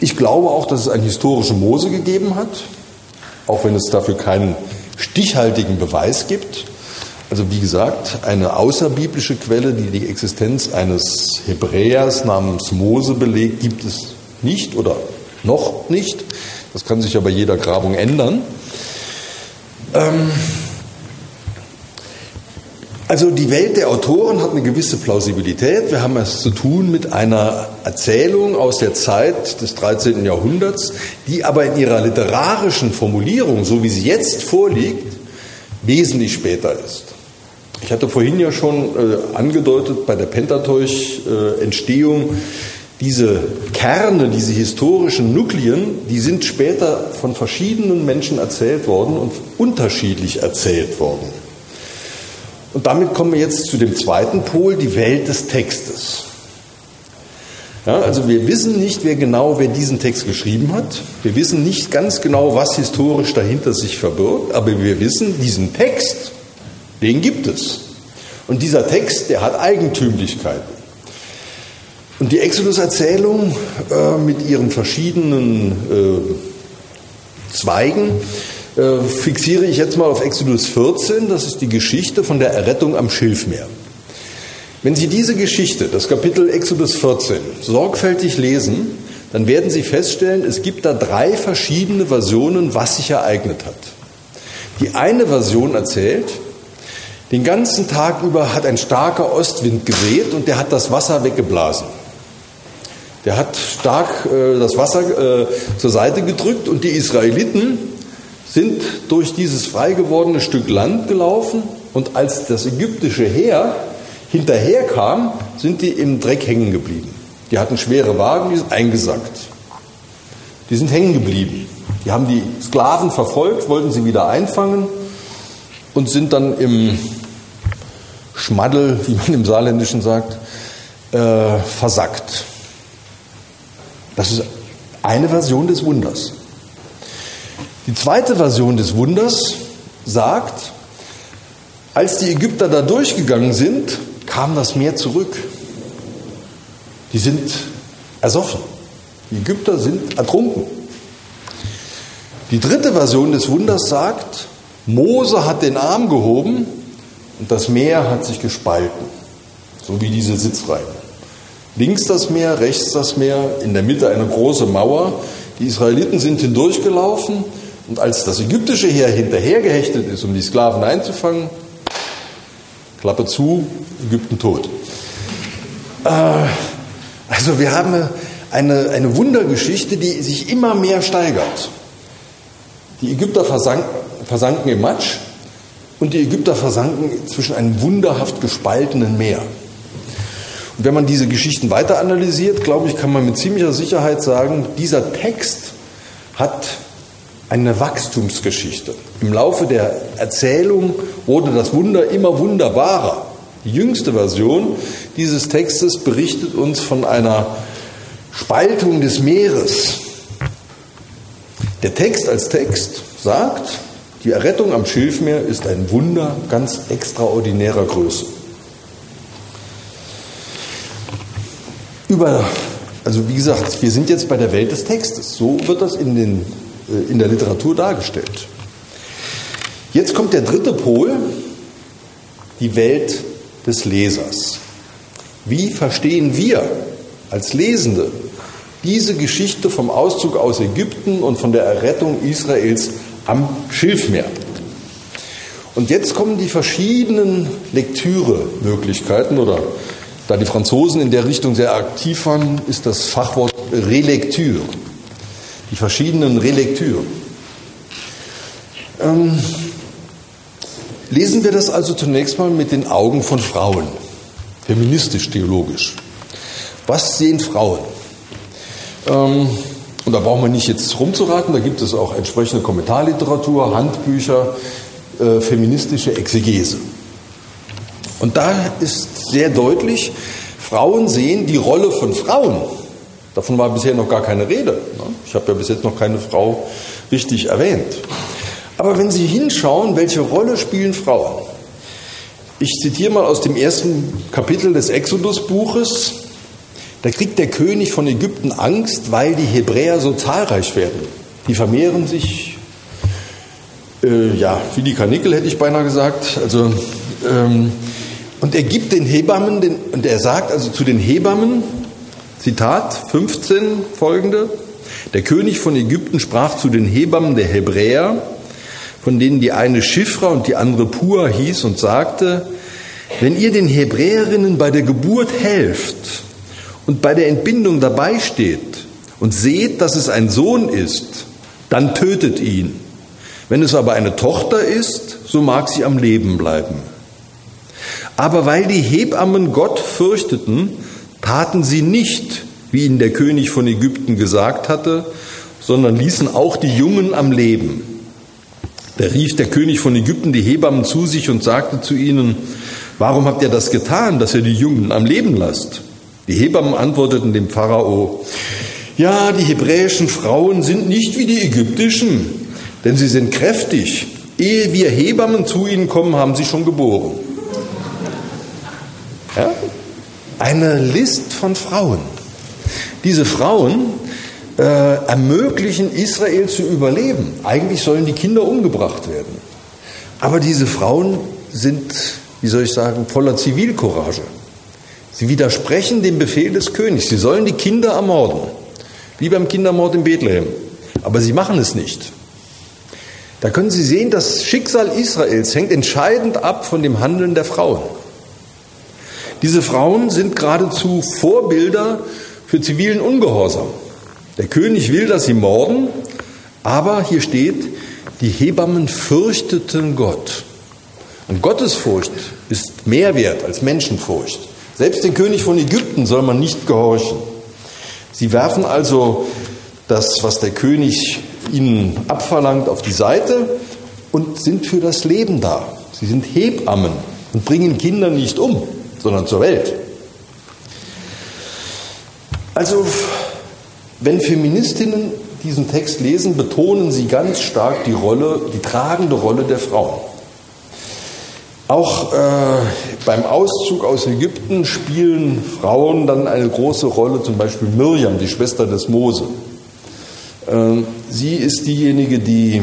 ich glaube auch, dass es einen historischen Mose gegeben hat, auch wenn es dafür keinen stichhaltigen Beweis gibt. Also wie gesagt, eine außerbiblische Quelle, die die Existenz eines Hebräers namens Mose belegt, gibt es nicht oder noch nicht. Das kann sich ja bei jeder Grabung ändern. Ähm, also die Welt der Autoren hat eine gewisse Plausibilität. Wir haben es zu tun mit einer Erzählung aus der Zeit des 13. Jahrhunderts, die aber in ihrer literarischen Formulierung, so wie sie jetzt vorliegt, wesentlich später ist. Ich hatte vorhin ja schon äh, angedeutet bei der Pentateuch-Entstehung, äh, diese Kerne, diese historischen Nuklien, die sind später von verschiedenen Menschen erzählt worden und unterschiedlich erzählt worden. Und damit kommen wir jetzt zu dem zweiten Pol, die Welt des Textes. Ja, also wir wissen nicht, wer genau, wer diesen Text geschrieben hat. Wir wissen nicht ganz genau, was historisch dahinter sich verbirgt, aber wir wissen, diesen Text, den gibt es. Und dieser Text, der hat Eigentümlichkeiten. Und die Exodus-Erzählung äh, mit ihren verschiedenen äh, Zweigen äh, fixiere ich jetzt mal auf Exodus 14, das ist die Geschichte von der Errettung am Schilfmeer. Wenn Sie diese Geschichte, das Kapitel Exodus 14, sorgfältig lesen, dann werden Sie feststellen, es gibt da drei verschiedene Versionen, was sich ereignet hat. Die eine Version erzählt, den ganzen Tag über hat ein starker Ostwind geweht und der hat das Wasser weggeblasen. Der hat stark äh, das Wasser äh, zur Seite gedrückt und die Israeliten sind durch dieses frei gewordene Stück Land gelaufen und als das ägyptische Heer hinterherkam, sind die im Dreck hängen geblieben. Die hatten schwere Wagen, die sind eingesackt. Die sind hängen geblieben. Die haben die Sklaven verfolgt, wollten sie wieder einfangen und sind dann im Schmaddel, wie man im Saarländischen sagt, äh, versackt. Das ist eine Version des Wunders. Die zweite Version des Wunders sagt, als die Ägypter da durchgegangen sind, kam das Meer zurück. Die sind ersoffen. Die Ägypter sind ertrunken. Die dritte Version des Wunders sagt, Mose hat den Arm gehoben und das Meer hat sich gespalten, so wie diese Sitzreihen. Links das Meer, rechts das Meer, in der Mitte eine große Mauer. Die Israeliten sind hindurchgelaufen und als das ägyptische Heer hinterhergehechtet ist, um die Sklaven einzufangen, Klappe zu, Ägypten tot. Äh, also wir haben eine, eine Wundergeschichte, die sich immer mehr steigert. Die Ägypter versank, versanken im Matsch und die Ägypter versanken zwischen einem wunderhaft gespaltenen Meer. Und wenn man diese Geschichten weiter analysiert, glaube ich, kann man mit ziemlicher Sicherheit sagen, dieser Text hat eine Wachstumsgeschichte. Im Laufe der Erzählung wurde das Wunder immer wunderbarer. Die jüngste Version dieses Textes berichtet uns von einer Spaltung des Meeres. Der Text als Text sagt, die Errettung am Schilfmeer ist ein Wunder ganz extraordinärer Größe. Über, also wie gesagt, wir sind jetzt bei der Welt des Textes. So wird das in den in der Literatur dargestellt. Jetzt kommt der dritte Pol, die Welt des Lesers. Wie verstehen wir als Lesende diese Geschichte vom Auszug aus Ägypten und von der Errettung Israels am Schilfmeer? Und jetzt kommen die verschiedenen Lektüremöglichkeiten oder da die Franzosen in der Richtung sehr aktiv waren, ist das Fachwort Relektür die verschiedenen Relektüren. Ähm, lesen wir das also zunächst mal mit den Augen von Frauen, feministisch-theologisch. Was sehen Frauen? Ähm, und da brauchen wir nicht jetzt rumzuraten, da gibt es auch entsprechende Kommentarliteratur, Handbücher, äh, feministische Exegese. Und da ist sehr deutlich, Frauen sehen die Rolle von Frauen Davon war bisher noch gar keine Rede. Ne? Ich habe ja bis jetzt noch keine Frau richtig erwähnt. Aber wenn Sie hinschauen, welche Rolle spielen Frauen? Ich zitiere mal aus dem ersten Kapitel des Exodus-Buches. Da kriegt der König von Ägypten Angst, weil die Hebräer so zahlreich werden. Die vermehren sich, äh, ja, wie die Karnickel hätte ich beinahe gesagt. Also, ähm, und er gibt den Hebammen, den, und er sagt also zu den Hebammen, Zitat 15 folgende. Der König von Ägypten sprach zu den Hebammen der Hebräer, von denen die eine Schifra und die andere Pua hieß, und sagte, wenn ihr den Hebräerinnen bei der Geburt helft und bei der Entbindung dabei steht und seht, dass es ein Sohn ist, dann tötet ihn. Wenn es aber eine Tochter ist, so mag sie am Leben bleiben. Aber weil die Hebammen Gott fürchteten, taten sie nicht, wie ihnen der König von Ägypten gesagt hatte, sondern ließen auch die Jungen am Leben. Da rief der König von Ägypten die Hebammen zu sich und sagte zu ihnen, warum habt ihr das getan, dass ihr die Jungen am Leben lasst? Die Hebammen antworteten dem Pharao, ja, die hebräischen Frauen sind nicht wie die ägyptischen, denn sie sind kräftig. Ehe wir Hebammen zu ihnen kommen, haben sie schon geboren. Ja? Eine List von Frauen. Diese Frauen äh, ermöglichen Israel zu überleben. Eigentlich sollen die Kinder umgebracht werden. Aber diese Frauen sind, wie soll ich sagen, voller Zivilcourage. Sie widersprechen dem Befehl des Königs. Sie sollen die Kinder ermorden, wie beim Kindermord in Bethlehem. Aber sie machen es nicht. Da können Sie sehen, das Schicksal Israels hängt entscheidend ab von dem Handeln der Frauen. Diese Frauen sind geradezu Vorbilder für zivilen Ungehorsam. Der König will, dass sie morden, aber hier steht, die Hebammen fürchteten Gott. Und Gottesfurcht ist mehr wert als Menschenfurcht. Selbst den König von Ägypten soll man nicht gehorchen. Sie werfen also das, was der König ihnen abverlangt, auf die Seite und sind für das Leben da. Sie sind Hebammen und bringen Kinder nicht um sondern zur Welt. Also, wenn Feministinnen diesen Text lesen, betonen sie ganz stark die Rolle, die tragende Rolle der Frauen. Auch äh, beim Auszug aus Ägypten spielen Frauen dann eine große Rolle, zum Beispiel Mirjam, die Schwester des Mose. Äh, sie ist diejenige, die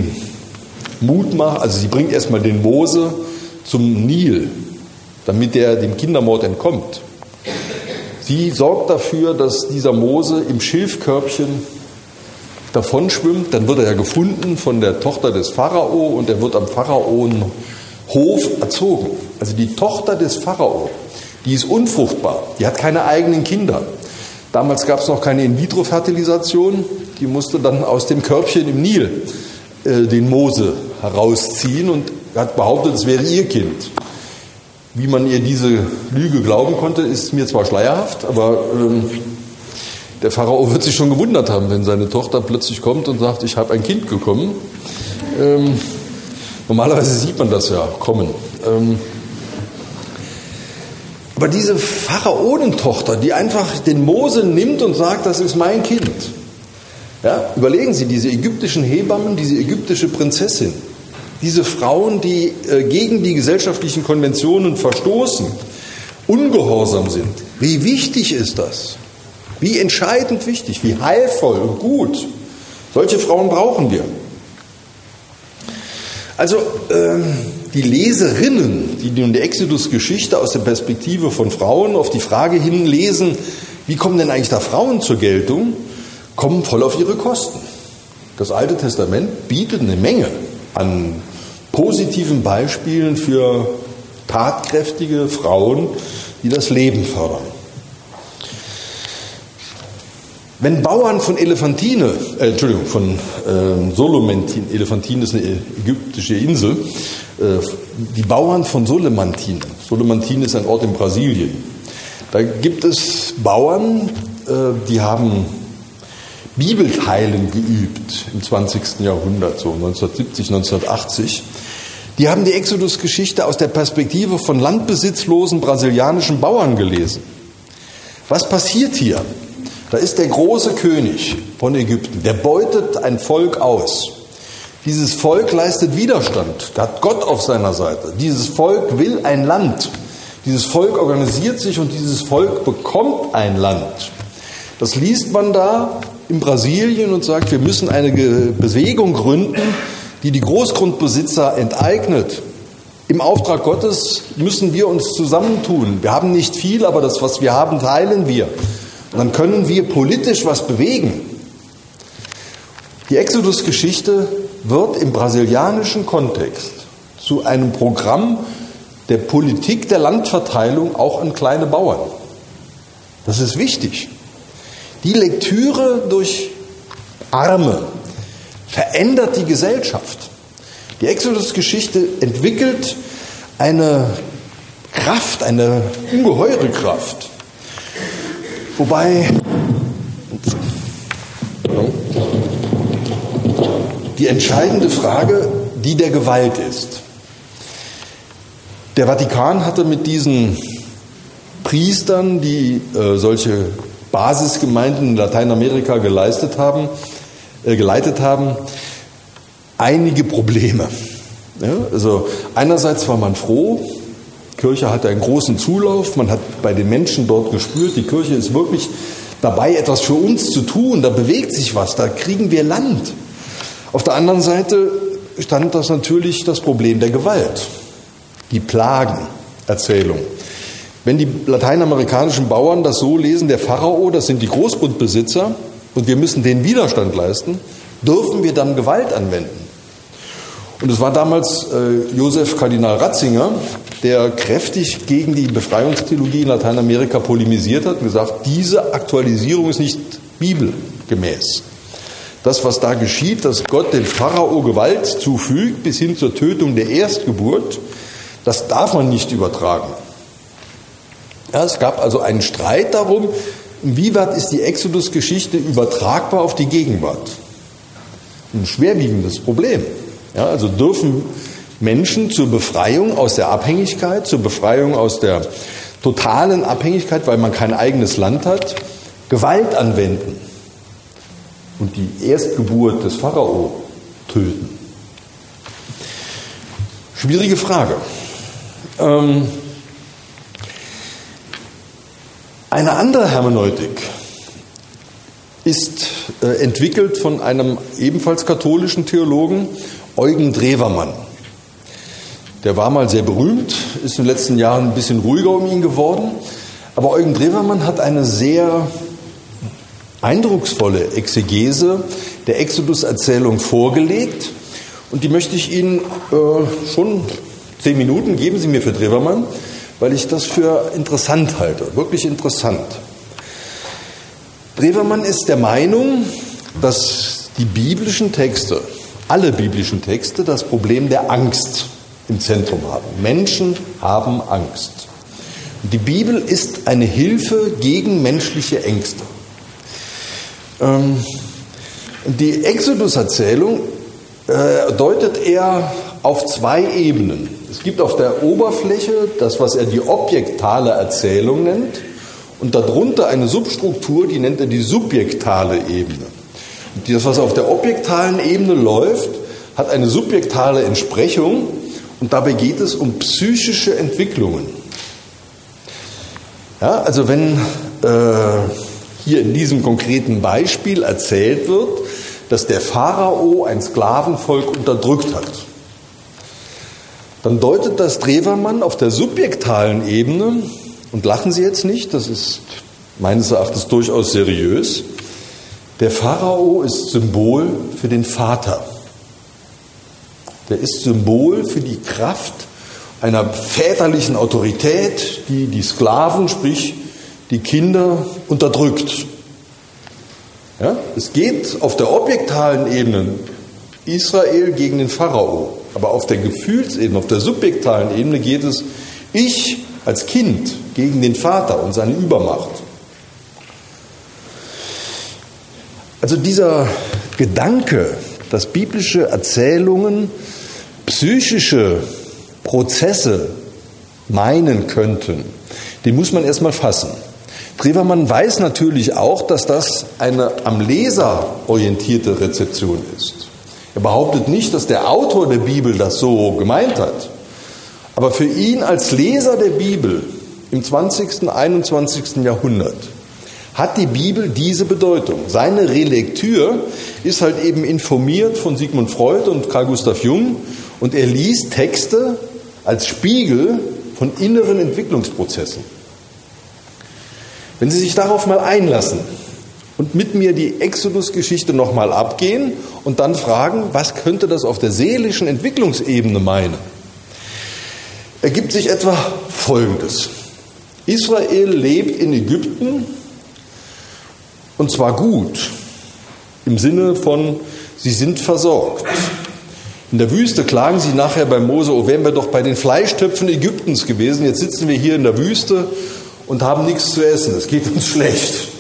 Mut macht, also sie bringt erstmal den Mose zum Nil, damit er dem Kindermord entkommt. Sie sorgt dafür, dass dieser Mose im Schilfkörbchen davonschwimmt. Dann wird er ja gefunden von der Tochter des Pharao und er wird am Pharaon Hof erzogen. Also die Tochter des Pharao, die ist unfruchtbar, die hat keine eigenen Kinder. Damals gab es noch keine In-vitro-Fertilisation, die musste dann aus dem Körbchen im Nil äh, den Mose herausziehen und hat behauptet, es wäre ihr Kind. Wie man ihr diese Lüge glauben konnte, ist mir zwar schleierhaft, aber ähm, der Pharao wird sich schon gewundert haben, wenn seine Tochter plötzlich kommt und sagt, ich habe ein Kind bekommen. Ähm, Normalerweise sieht man das ja kommen. Ähm, aber diese Pharaonentochter, die einfach den Mose nimmt und sagt, das ist mein Kind. Ja, überlegen Sie, diese ägyptischen Hebammen, diese ägyptische Prinzessin, diese Frauen, die äh, gegen die gesellschaftlichen Konventionen verstoßen, ungehorsam sind. Wie wichtig ist das? Wie entscheidend wichtig, wie heilvoll und gut. Solche Frauen brauchen wir. Also ähm, die Leserinnen, die nun die Exodus-Geschichte aus der Perspektive von Frauen auf die Frage hin lesen, wie kommen denn eigentlich da Frauen zur Geltung, kommen voll auf ihre Kosten. Das Alte Testament bietet eine Menge an positiven Beispielen für tatkräftige Frauen, die das Leben fördern. Wenn Bauern von Elefantine, äh, Entschuldigung, von äh, Solomentin, Elefantin ist eine ägyptische Insel, äh, die Bauern von Solemantin, Solemantin ist ein Ort in Brasilien, da gibt es Bauern, äh, die haben Bibelteilen geübt im 20. Jahrhundert, so 1970, 1980. Die haben die Exodus-Geschichte aus der Perspektive von landbesitzlosen brasilianischen Bauern gelesen. Was passiert hier? Da ist der große König von Ägypten, der beutet ein Volk aus. Dieses Volk leistet Widerstand, da hat Gott auf seiner Seite. Dieses Volk will ein Land. Dieses Volk organisiert sich und dieses Volk bekommt ein Land. Das liest man da in Brasilien und sagt, wir müssen eine Bewegung gründen, die die Großgrundbesitzer enteignet. Im Auftrag Gottes müssen wir uns zusammentun. Wir haben nicht viel, aber das, was wir haben, teilen wir. Und dann können wir politisch was bewegen. Die Exodus-Geschichte wird im brasilianischen Kontext zu einem Programm der Politik der Landverteilung auch an kleine Bauern. Das ist wichtig. Die Lektüre durch Arme verändert die Gesellschaft. Die Exodus-Geschichte entwickelt eine Kraft, eine ungeheure Kraft. Wobei die entscheidende Frage die der Gewalt ist. Der Vatikan hatte mit diesen Priestern, die äh, solche Basisgemeinden in Lateinamerika geleistet haben, äh, geleitet haben, einige Probleme. Ja, also einerseits war man froh, Kirche hatte einen großen Zulauf. Man hat bei den Menschen dort gespürt, die Kirche ist wirklich dabei, etwas für uns zu tun. Da bewegt sich was, da kriegen wir Land. Auf der anderen Seite stand das natürlich das Problem der Gewalt, die Plagenerzählung. Wenn die lateinamerikanischen Bauern das so lesen, der Pharao, das sind die Großgrundbesitzer und wir müssen den Widerstand leisten, dürfen wir dann Gewalt anwenden. Und es war damals äh, Josef Kardinal Ratzinger, der kräftig gegen die Befreiungstheologie in Lateinamerika polemisiert hat und gesagt, diese Aktualisierung ist nicht bibelgemäß. Das, was da geschieht, dass Gott dem Pharao Gewalt zufügt bis hin zur Tötung der Erstgeburt, das darf man nicht übertragen. Ja, es gab also einen Streit darum, inwieweit ist die Exodus-Geschichte übertragbar auf die Gegenwart. Ein schwerwiegendes Problem. Ja, also dürfen Menschen zur Befreiung aus der Abhängigkeit, zur Befreiung aus der totalen Abhängigkeit, weil man kein eigenes Land hat, Gewalt anwenden und die Erstgeburt des Pharao töten? Schwierige Frage. Ähm, eine andere Hermeneutik ist äh, entwickelt von einem ebenfalls katholischen Theologen, Eugen Drewermann. Der war mal sehr berühmt, ist in den letzten Jahren ein bisschen ruhiger um ihn geworden. Aber Eugen Drewermann hat eine sehr eindrucksvolle Exegese der Exodus-Erzählung vorgelegt. Und die möchte ich Ihnen äh, schon zehn Minuten geben Sie mir für Drewermann, weil ich das für interessant halte, wirklich interessant. Drewermann ist der Meinung, dass die biblischen Texte, alle biblischen Texte, das Problem der Angst im Zentrum haben. Menschen haben Angst. Die Bibel ist eine Hilfe gegen menschliche Ängste. Ähm, die Exodus-Erzählung äh, deutet er auf zwei Ebenen. Es gibt auf der Oberfläche das, was er die objektale Erzählung nennt, und darunter eine Substruktur, die nennt er die subjektale Ebene. Und das, was auf der objektalen Ebene läuft, hat eine subjektale Entsprechung und dabei geht es um psychische Entwicklungen. Ja, also wenn äh, hier in diesem konkreten Beispiel erzählt wird, dass der Pharao ein Sklavenvolk unterdrückt hat, dann deutet das Drewermann auf der subjektalen Ebene, und lachen Sie jetzt nicht, das ist meines Erachtens durchaus seriös, der Pharao ist Symbol für den Vater. Der ist Symbol für die Kraft einer väterlichen Autorität, die die Sklaven, sprich die Kinder, unterdrückt. Ja, es geht auf der objektalen Ebene Israel gegen den Pharao, aber auf der Gefühlsebene, auf der subjektalen Ebene geht es ich als Kind gegen den Vater und seine Übermacht. Also dieser Gedanke, dass biblische Erzählungen psychische Prozesse meinen könnten, den muss man erstmal fassen. Drewermann weiß natürlich auch, dass das eine am Leser orientierte Rezeption ist. Er behauptet nicht, dass der Autor der Bibel das so gemeint hat. Aber für ihn als Leser der Bibel im 20., 21. Jahrhundert hat die Bibel diese Bedeutung. Seine Relektür ist halt eben informiert von Sigmund Freud und Carl Gustav Jung und er liest Texte als Spiegel von inneren Entwicklungsprozessen. Wenn Sie sich darauf mal einlassen und mit mir die Exodus-Geschichte nochmal abgehen und dann fragen, was könnte das auf der seelischen Entwicklungsebene meinen, ergibt sich etwa Folgendes. Israel lebt in Ägypten und zwar gut, im Sinne von, sie sind versorgt. In der Wüste klagen sie nachher bei Mose, oh, wären wir doch bei den Fleischtöpfen Ägyptens gewesen. Jetzt sitzen wir hier in der Wüste und haben nichts zu essen. Es geht uns schlecht.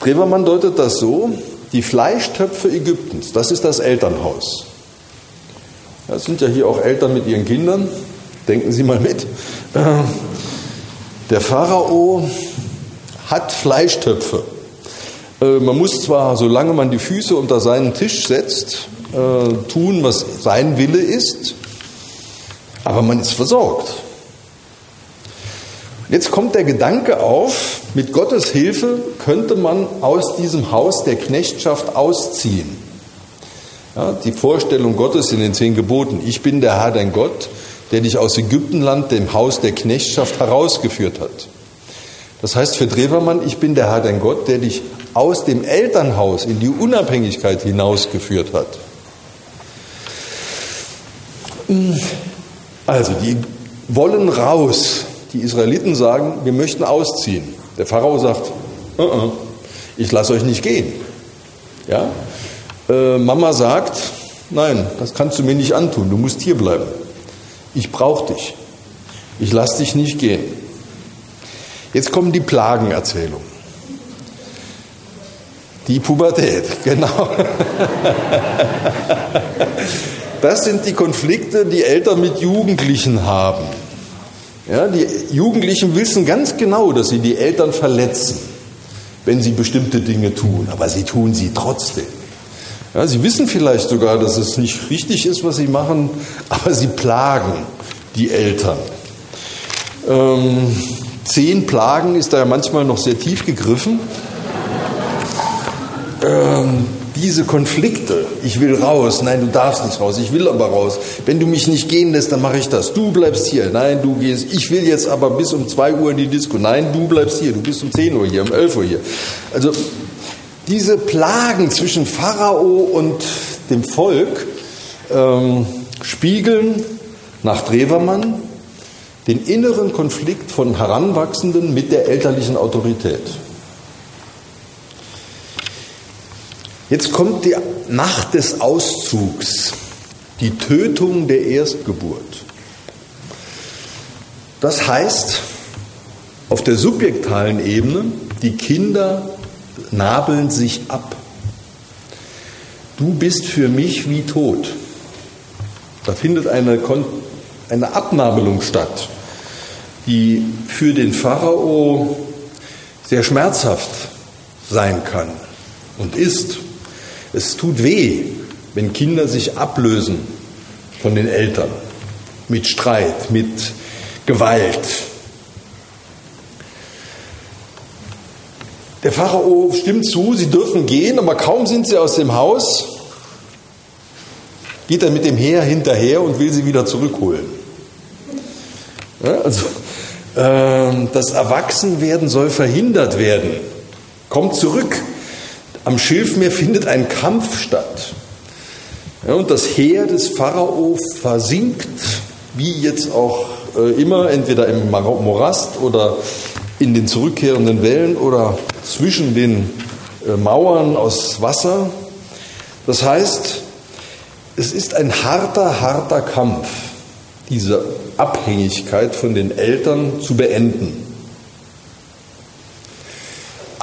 Brevermann deutet das so, die Fleischtöpfe Ägyptens, das ist das Elternhaus. Das sind ja hier auch Eltern mit ihren Kindern. Denken Sie mal mit. Der Pharao hat Fleischtöpfe. Äh, man muss zwar, solange man die Füße unter seinen Tisch setzt, äh, tun, was sein Wille ist, aber man ist versorgt. Jetzt kommt der Gedanke auf, mit Gottes Hilfe könnte man aus diesem Haus der Knechtschaft ausziehen. Ja, die Vorstellung Gottes in den zehn Geboten, ich bin der Herr dein Gott, der dich aus Ägyptenland, dem Haus der Knechtschaft, herausgeführt hat. Das heißt für Drewermann, ich bin der Herr dein Gott, der dich aus dem Elternhaus in die Unabhängigkeit hinausgeführt hat. Also, die wollen raus. Die Israeliten sagen, wir möchten ausziehen. Der Pharao sagt, uh -uh, ich lasse euch nicht gehen. Ja? Äh, Mama sagt, nein, das kannst du mir nicht antun, du musst hier bleiben. Ich brauche dich. Ich lasse dich nicht gehen. Jetzt kommen die Plagenerzählungen. Die Pubertät, genau. Das sind die Konflikte, die Eltern mit Jugendlichen haben. Ja, die Jugendlichen wissen ganz genau, dass sie die Eltern verletzen. wenn sie bestimmte Dinge tun, aber sie tun sie trotzdem. Ja, sie wissen vielleicht sogar, dass es nicht richtig ist, was sie machen, aber sie plagen die Eltern. Ähm, zehn Plagen ist da ja manchmal noch sehr tief gegriffen. Ähm, diese Konflikte, ich will raus, nein, du darfst nicht raus, ich will aber raus. Wenn du mich nicht gehen lässt, dann mache ich das. Du bleibst hier, nein, du gehst, ich will jetzt aber bis um 2 Uhr in die Disco, nein, du bleibst hier, du bist um 10 Uhr hier, um 11 Uhr hier. Also diese Plagen zwischen Pharao und dem Volk ähm, spiegeln nach Drewermann den inneren Konflikt von Heranwachsenden mit der elterlichen Autorität. Jetzt kommt die Nacht des Auszugs, die Tötung der Erstgeburt. Das heißt, auf der subjektalen Ebene, die Kinder nabeln sich ab. Du bist für mich wie tot. Da findet eine, eine Abnabelung statt, die für den Pharao sehr schmerzhaft sein kann und ist. Es tut weh, wenn Kinder sich ablösen von den Eltern mit Streit, mit Gewalt. Der Pharao stimmt zu, sie dürfen gehen, aber kaum sind sie aus dem Haus, geht er mit dem Heer hinterher und will sie wieder zurückholen. Ja, also äh, das Erwachsenwerden soll verhindert werden. Kommt zurück. Am Schilfmeer findet ein Kampf statt. Ja, und das Heer des Pharao versinkt, wie jetzt auch äh, immer, entweder im Morast oder in den zurückkehrenden Wellen oder zwischen den äh, Mauern aus Wasser. Das heißt, es ist ein harter, harter Kampf, diese Abhängigkeit von den Eltern zu beenden.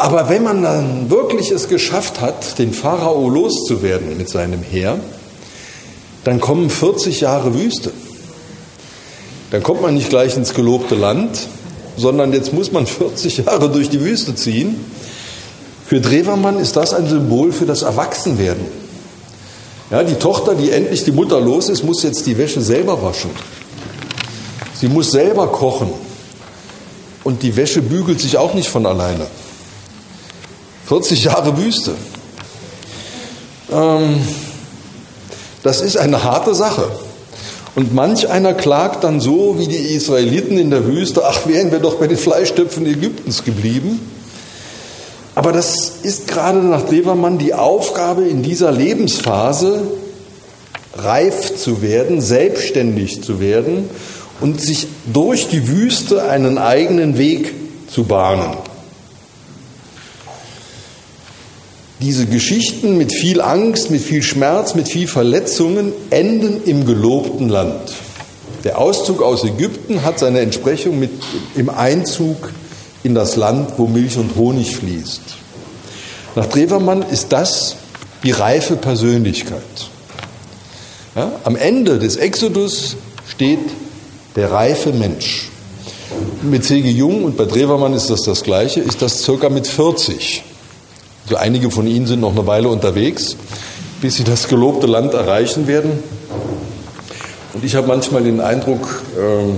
Aber wenn man dann wirklich es geschafft hat, den Pharao loszuwerden mit seinem Heer, dann kommen 40 Jahre Wüste. Dann kommt man nicht gleich ins gelobte Land, sondern jetzt muss man 40 Jahre durch die Wüste ziehen. Für Drewermann ist das ein Symbol für das Erwachsenwerden. Ja, die Tochter, die endlich die Mutter los ist, muss jetzt die Wäsche selber waschen. Sie muss selber kochen. Und die Wäsche bügelt sich auch nicht von alleine. 40 Jahre Wüste. Ähm, das ist eine harte Sache. Und manch einer klagt dann so wie die Israeliten in der Wüste, ach, wären wir doch bei den Fleischtöpfen Ägyptens geblieben. Aber das ist gerade nach Levermann die Aufgabe in dieser Lebensphase, reif zu werden, selbstständig zu werden und sich durch die Wüste einen eigenen Weg zu bahnen. Diese Geschichten mit viel Angst, mit viel Schmerz, mit viel Verletzungen enden im gelobten Land. Der Auszug aus Ägypten hat seine Entsprechung mit, im Einzug in das Land, wo Milch und Honig fließt. Nach Drewermann ist das die reife Persönlichkeit. Ja, am Ende des Exodus steht der reife Mensch. Mit C.G. Jung und bei Drewermann ist das das Gleiche, ist das circa mit 40. Also einige von Ihnen sind noch eine Weile unterwegs, bis sie das gelobte Land erreichen werden. Und ich habe manchmal den Eindruck, ähm,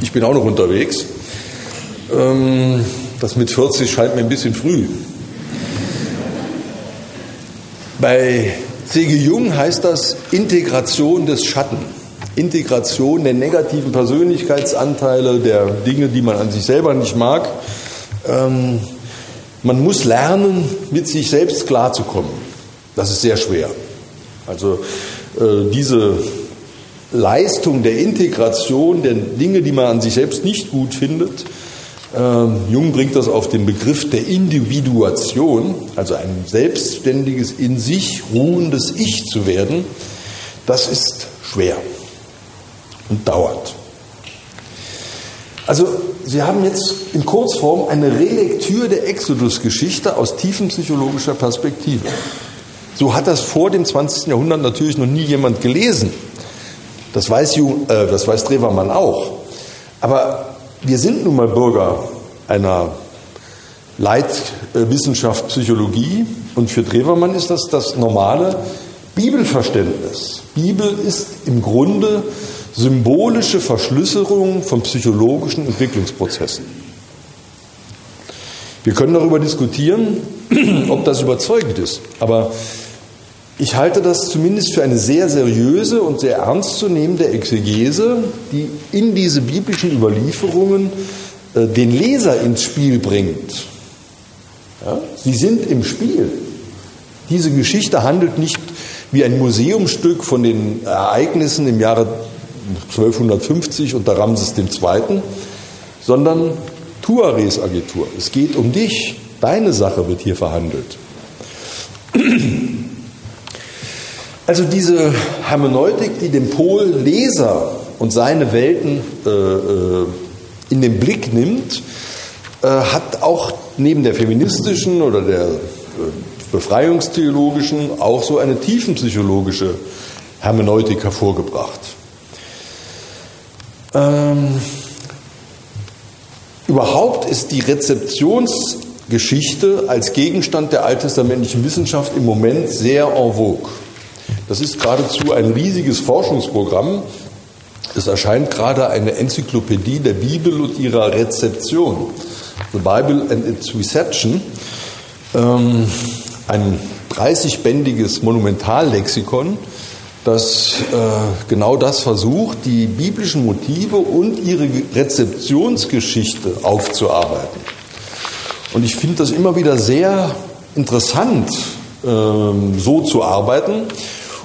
ich bin auch noch unterwegs. Ähm, das mit 40 scheint mir ein bisschen früh. Bei C.G. Jung heißt das Integration des Schatten. Integration der negativen Persönlichkeitsanteile, der Dinge, die man an sich selber nicht mag. Man muss lernen, mit sich selbst klarzukommen. Das ist sehr schwer. Also äh, diese Leistung der Integration der Dinge, die man an sich selbst nicht gut findet, äh, Jung bringt das auf den Begriff der Individuation, also ein selbstständiges, in sich ruhendes Ich zu werden, das ist schwer und dauert. Also Sie haben jetzt in Kurzform eine Relektür der Exodus-Geschichte aus tiefenpsychologischer Perspektive. So hat das vor dem 20. Jahrhundert natürlich noch nie jemand gelesen. Das weiß, Jung, äh, das weiß Drewermann auch. Aber wir sind nun mal Bürger einer Leitwissenschaft Psychologie und für Drewermann ist das das normale Bibelverständnis. Bibel ist im Grunde symbolische Verschlüsselung von psychologischen Entwicklungsprozessen. Wir können darüber diskutieren, ob das überzeugend ist, aber ich halte das zumindest für eine sehr seriöse und sehr ernstzunehmende Exegese, die in diese biblischen Überlieferungen äh, den Leser ins Spiel bringt. Ja? Sie sind im Spiel. Diese Geschichte handelt nicht wie ein Museumsstück von den Ereignissen im Jahre 1250 unter Ramses II., sondern Tuares Agentur. Es geht um dich. Deine Sache wird hier verhandelt. Also diese Hermeneutik, die den Pol Leser und seine Welten äh, äh, in den Blick nimmt, äh, hat auch neben der feministischen oder der äh, befreiungstheologischen auch so eine tiefenpsychologische Hermeneutik hervorgebracht. Ähm, überhaupt ist die Rezeptionsgeschichte als Gegenstand der alttestamentlichen Wissenschaft im Moment sehr en vogue. Das ist geradezu ein riesiges Forschungsprogramm. Es erscheint gerade eine Enzyklopädie der Bibel und ihrer Rezeption. The Bible and its Reception. Ähm, ein 30-bändiges Monumentallexikon, das äh, genau das versucht, die biblischen Motive und ihre Rezeptionsgeschichte aufzuarbeiten. Und ich finde das immer wieder sehr interessant, ähm, so zu arbeiten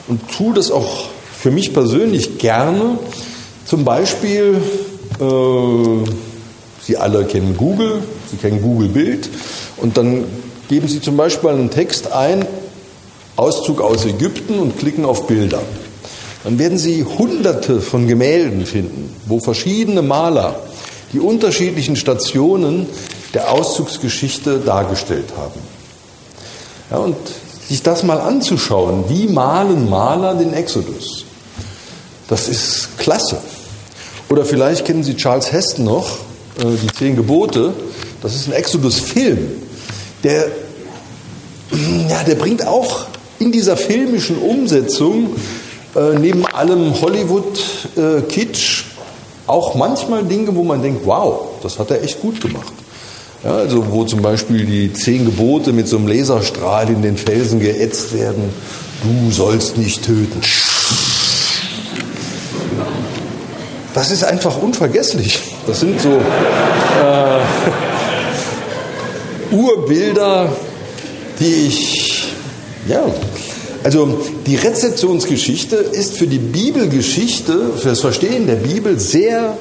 und tue das auch für mich persönlich gerne. Zum Beispiel, äh, Sie alle kennen Google, Sie kennen Google Bild und dann geben Sie zum Beispiel einen Text ein, Auszug aus Ägypten und klicken auf Bilder. Dann werden Sie hunderte von Gemälden finden, wo verschiedene Maler die unterschiedlichen Stationen der Auszugsgeschichte dargestellt haben. Ja, und sich das mal anzuschauen, wie malen Maler den Exodus. Das ist klasse. Oder vielleicht kennen Sie Charles Heston noch, äh, die Zehn Gebote. Das ist ein Exodus-Film. Der, ja, der bringt auch in dieser filmischen Umsetzung äh, neben allem Hollywood-Kitsch auch manchmal Dinge, wo man denkt, wow, das hat er echt gut gemacht. Ja, also wo zum Beispiel die zehn Gebote mit so einem Laserstrahl in den Felsen geätzt werden. Du sollst nicht töten. Das ist einfach unvergesslich. Das sind so äh, Urbilder, die ich, ja, also die Rezeptionsgeschichte ist für die Bibelgeschichte, für das Verstehen der Bibel sehr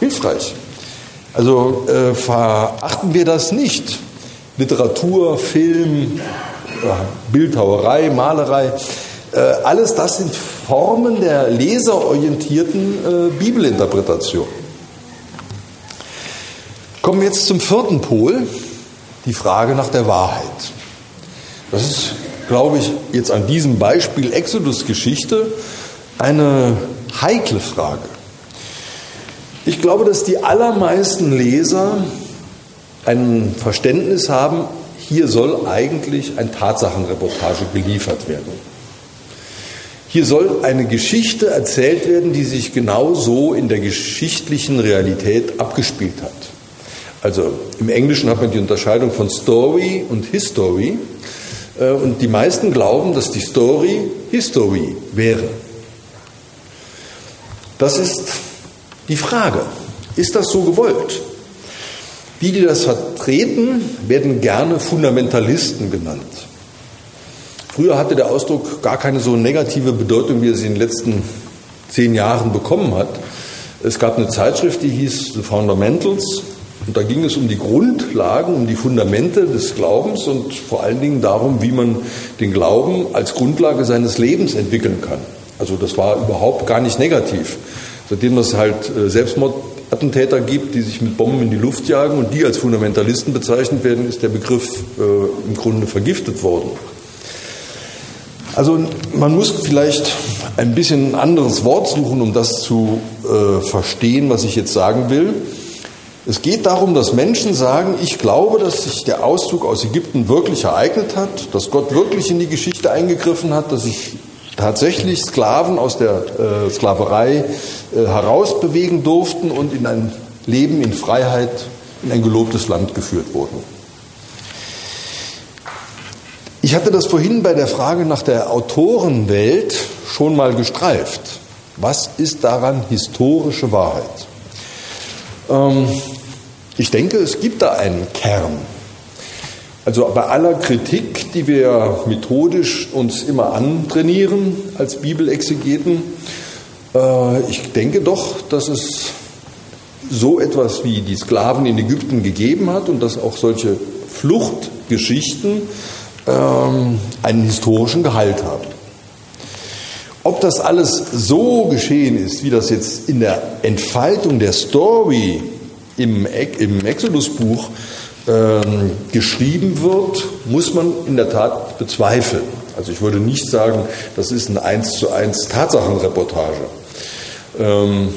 hilfreich. Also äh, verachten wir das nicht. Literatur, Film, äh, Bildhauerei, Malerei, äh, alles das sind Formen der leserorientierten äh, Bibelinterpretation. Kommen wir jetzt zum vierten Pol, die Frage nach der Wahrheit. Das ist, glaube ich, jetzt an diesem Beispiel Exodus-Geschichte eine heikle Frage. Ich glaube, dass die allermeisten Leser ein Verständnis haben, hier soll eigentlich ein Tatsachenreportage geliefert werden. Hier soll eine Geschichte erzählt werden, die sich genau so in der geschichtlichen Realität abgespielt hat. Also im Englischen hat man die Unterscheidung von Story und History. Äh, und die meisten glauben, dass die Story History wäre. Das ist die Frage, ist das so gewollt? Die, die das vertreten, werden gerne Fundamentalisten genannt. Früher hatte der Ausdruck gar keine so negative Bedeutung, wie er sie in den letzten zehn Jahren bekommen hat. Es gab eine Zeitschrift, die hieß The Fundamentals. Und da ging es um die Grundlagen, um die Fundamente des Glaubens und vor allen Dingen darum, wie man den Glauben als Grundlage seines Lebens entwickeln kann. Also das war überhaupt gar nicht negativ. Seitdem es halt äh, Selbstmordattentäter gibt, die sich mit Bomben in die Luft jagen und die als Fundamentalisten bezeichnet werden, ist der Begriff äh, im Grunde vergiftet worden. Also man muss vielleicht ein bisschen ein anderes Wort suchen, um das zu äh, verstehen, was ich jetzt sagen will. Es geht darum, dass Menschen sagen, ich glaube, dass sich der Auszug aus Ägypten wirklich ereignet hat, dass Gott wirklich in die Geschichte eingegriffen hat, dass sich tatsächlich Sklaven aus der äh, Sklaverei äh, herausbewegen durften und in ein Leben in Freiheit in ein gelobtes Land geführt wurden. Ich hatte das vorhin bei der Frage nach der Autorenwelt schon mal gestreift. Was ist daran historische Wahrheit? Ähm, ich denke, es gibt da einen Kern. Also bei aller Kritik, die wir methodisch uns immer antrainieren als Bibelexegeten, äh, ich denke doch, dass es so etwas wie die Sklaven in Ägypten gegeben hat und dass auch solche Fluchtgeschichten ähm, einen historischen Gehalt haben. Ob das alles so geschehen ist, wie das jetzt in der Entfaltung der Story im, im Exodus-Buch ähm, geschrieben wird, muss man in der Tat bezweifeln. Also ich würde nicht sagen, das ist eine 1 zu 1 Tatsachenreportage. Ähm,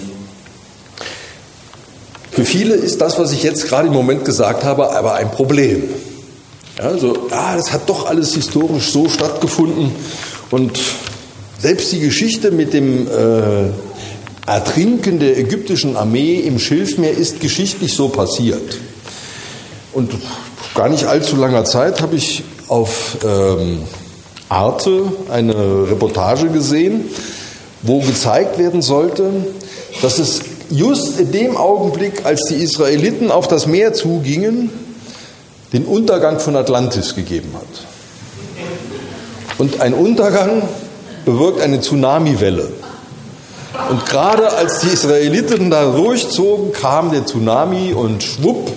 für viele ist das, was ich jetzt gerade im Moment gesagt habe, aber ein Problem. Also, ah, das hat doch alles historisch so stattgefunden und selbst die Geschichte mit dem äh, Ertrinken der ägyptischen Armee im Schilfmeer ist geschichtlich so passiert. Und gar nicht allzu langer Zeit habe ich auf ähm, Arte eine Reportage gesehen, wo gezeigt werden sollte, dass es just in dem Augenblick, als die Israeliten auf das Meer zugingen, den Untergang von Atlantis gegeben hat. Und ein Untergang bewirkt eine Tsunamiwelle. Und gerade als die Israeliten da durchzogen, kam der Tsunami und schwupp,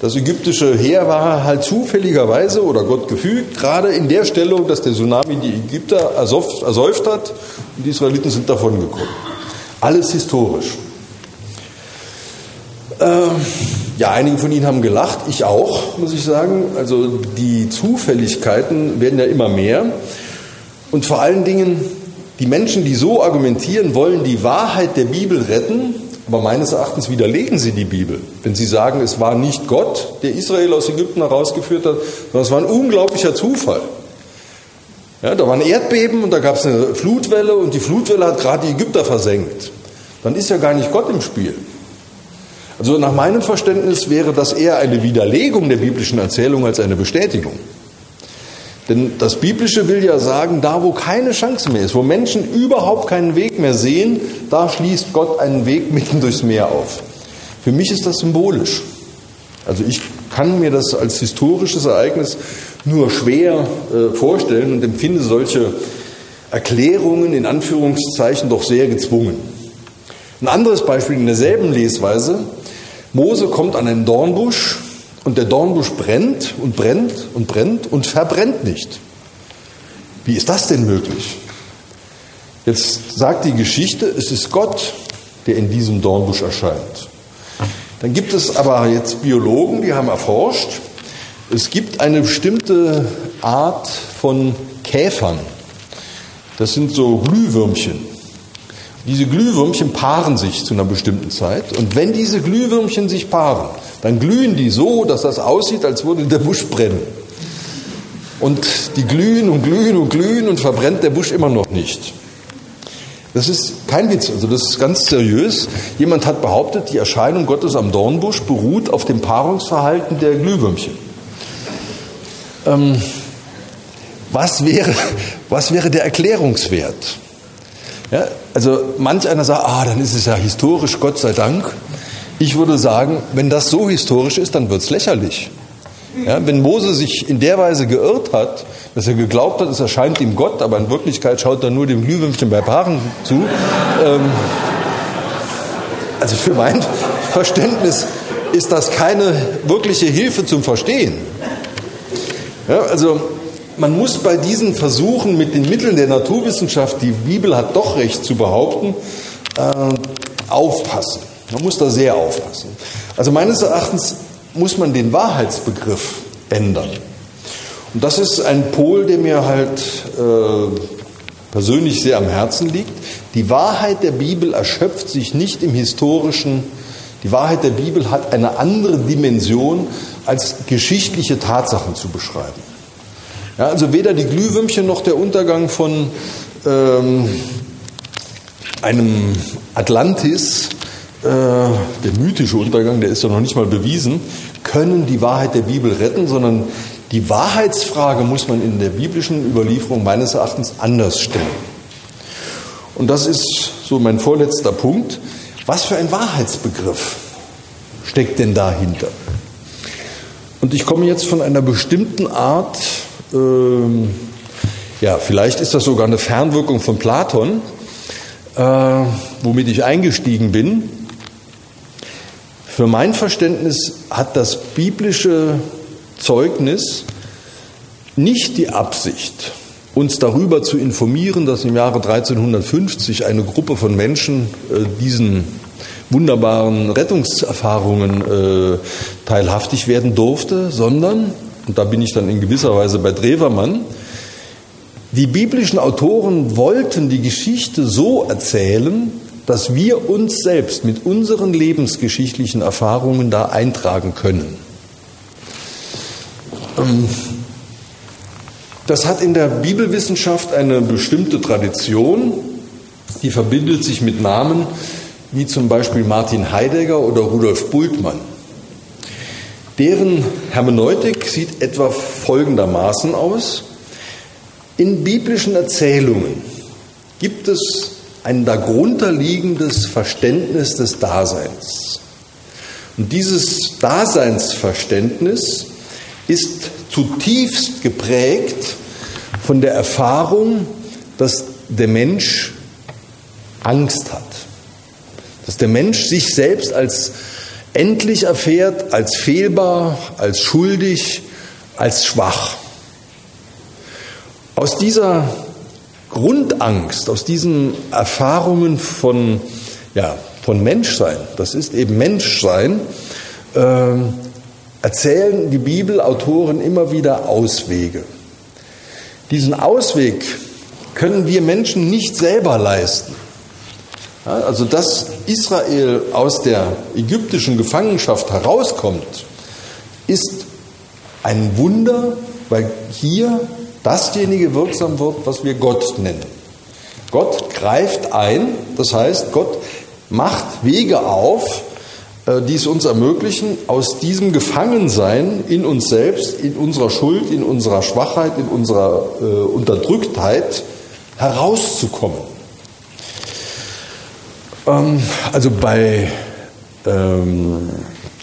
das ägyptische Heer war halt zufälligerweise oder Gott gefügt, gerade in der Stellung, dass der Tsunami die Ägypter ersäuft hat und die Israeliten sind davon gekommen. Alles historisch. Ähm, ja, einige von Ihnen haben gelacht, ich auch, muss ich sagen. Also die Zufälligkeiten werden ja immer mehr. Und vor allen Dingen, die Menschen, die so argumentieren, wollen die Wahrheit der Bibel retten, aber meines Erachtens widerlegen sie die Bibel. Wenn sie sagen, es war nicht Gott, der Israel aus Ägypten herausgeführt hat, sondern es war ein unglaublicher Zufall. Ja, da war ein Erdbeben und da gab es eine Flutwelle und die Flutwelle hat gerade die Ägypter versenkt. Dann ist ja gar nicht Gott im Spiel. Also nach meinem Verständnis wäre das eher eine Widerlegung der biblischen Erzählung als eine Bestätigung. Denn das Biblische will ja sagen, da wo keine Chance mehr ist, wo Menschen überhaupt keinen Weg mehr sehen, da schließt Gott einen Weg mitten durchs Meer auf. Für mich ist das symbolisch. Also ich kann mir das als historisches Ereignis nur schwer äh, vorstellen und empfinde solche Erklärungen in Anführungszeichen doch sehr gezwungen. Ein anderes Beispiel in derselben Lesweise. Mose kommt an einen Dornbusch und der Dornbusch brennt und brennt und brennt und verbrennt nicht. Wie ist das denn möglich? Jetzt sagt die Geschichte, es ist Gott, der in diesem Dornbusch erscheint. Dann gibt es aber jetzt Biologen, die haben erforscht, es gibt eine bestimmte Art von Käfern. Das sind so Glühwürmchen. Diese Glühwürmchen paaren sich zu einer bestimmten Zeit. Und wenn diese Glühwürmchen sich paaren, dann glühen die so, dass das aussieht, als würde der Busch brennen. Und die glühen und glühen und glühen und verbrennt der Busch immer noch nicht. Das ist kein Witz, also das ist ganz seriös. Jemand hat behauptet, die Erscheinung Gottes am Dornbusch beruht auf dem Paarungsverhalten der Glühwürmchen. Ähm, was, wäre, was wäre der Erklärungswert? Ja, also manch einer sagt, ah, dann ist es ja historisch, Gott sei Dank. Ich würde sagen, wenn das so historisch ist, dann wird es lächerlich. Ja, wenn Mose sich in der Weise geirrt hat, dass er geglaubt hat, es erscheint ihm Gott, aber in Wirklichkeit schaut er nur dem Glühwürmchen bei Paaren zu. Ähm, also für mein Verständnis ist das keine wirkliche Hilfe zum Verstehen. Ja, also man muss bei diesen Versuchen mit den Mitteln der Naturwissenschaft, die Bibel hat doch recht zu behaupten, äh, aufpassen. Man muss da sehr aufpassen. Also meines Erachtens muss man den Wahrheitsbegriff ändern. Und das ist ein Pol, der mir halt äh, persönlich sehr am Herzen liegt. Die Wahrheit der Bibel erschöpft sich nicht im historischen, Die Wahrheit der Bibel hat eine andere Dimension, als geschichtliche Tatsachen zu beschreiben. Ja, also weder die Glühwürmchen noch der Untergang von ähm, einem Atlantis, äh, der mythische Untergang, der ist ja noch nicht mal bewiesen, können die Wahrheit der Bibel retten, sondern die Wahrheitsfrage muss man in der biblischen Überlieferung meines Erachtens anders stellen. Und das ist so mein vorletzter Punkt. Was für ein Wahrheitsbegriff steckt denn dahinter? Und ich komme jetzt von einer bestimmten Art, ähm, ja, vielleicht ist das sogar eine Fernwirkung von Platon, äh, womit ich eingestiegen bin. Für mein Verständnis hat das biblische Zeugnis nicht die Absicht, uns darüber zu informieren, dass im Jahre 1350 eine Gruppe von Menschen äh, diesen wunderbaren Rettungserfahrungen äh, teilhaftig werden durfte, sondern, und da bin ich dann in gewisser Weise bei Drewermann, die biblischen Autoren wollten die Geschichte so erzählen, dass wir uns selbst mit unseren lebensgeschichtlichen Erfahrungen da eintragen können. Ähm, das hat in der Bibelwissenschaft eine bestimmte Tradition, die verbindet sich mit Namen wie zum Beispiel Martin Heidegger oder Rudolf Bultmann. Deren Hermeneutik sieht etwa folgendermaßen aus. In biblischen Erzählungen gibt es ein darunterliegendes Verständnis des Daseins. Und dieses Daseinsverständnis ist zutiefst geprägt von der Erfahrung, dass der Mensch Angst hat. Dass der Mensch sich selbst als endlich erfährt, als fehlbar, als schuldig, als schwach. Aus dieser Grundangst, aus diesen Erfahrungen von, ja, von Menschsein, das ist eben Menschsein, äh, erzählen die Bibelautoren immer wieder Auswege. Diesen Ausweg können wir Menschen nicht selber leisten. Also dass Israel aus der ägyptischen Gefangenschaft herauskommt, ist ein Wunder, weil hier dasjenige wirksam wird, was wir Gott nennen. Gott greift ein, das heißt, Gott macht Wege auf, äh, die es uns ermöglichen, aus diesem Gefangensein in uns selbst, in unserer Schuld, in unserer Schwachheit, in unserer äh, Unterdrücktheit herauszukommen. Ähm, also bei ähm,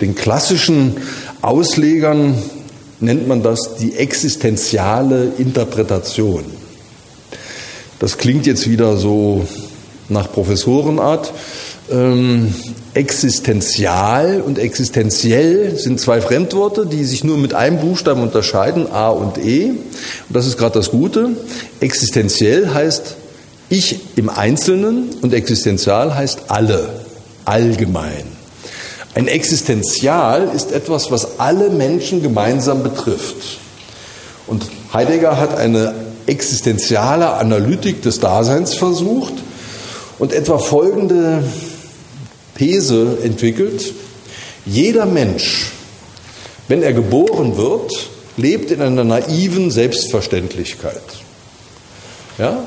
den klassischen Auslegern nennt man das die existenziale Interpretation. Das klingt jetzt wieder so nach Professorenart. Ähm, existenzial und existenziell sind zwei Fremdworte, die sich nur mit einem Buchstaben unterscheiden, A und E. Und das ist gerade das Gute. Existenziell heißt ich im Einzelnen und existenzial heißt alle, allgemein. Ein Existenzial ist etwas, was alle Menschen gemeinsam betrifft. Und Heidegger hat eine existenziale Analytik des Daseins versucht und etwa folgende These entwickelt. Jeder Mensch, wenn er geboren wird, lebt in einer naiven Selbstverständlichkeit. Ja?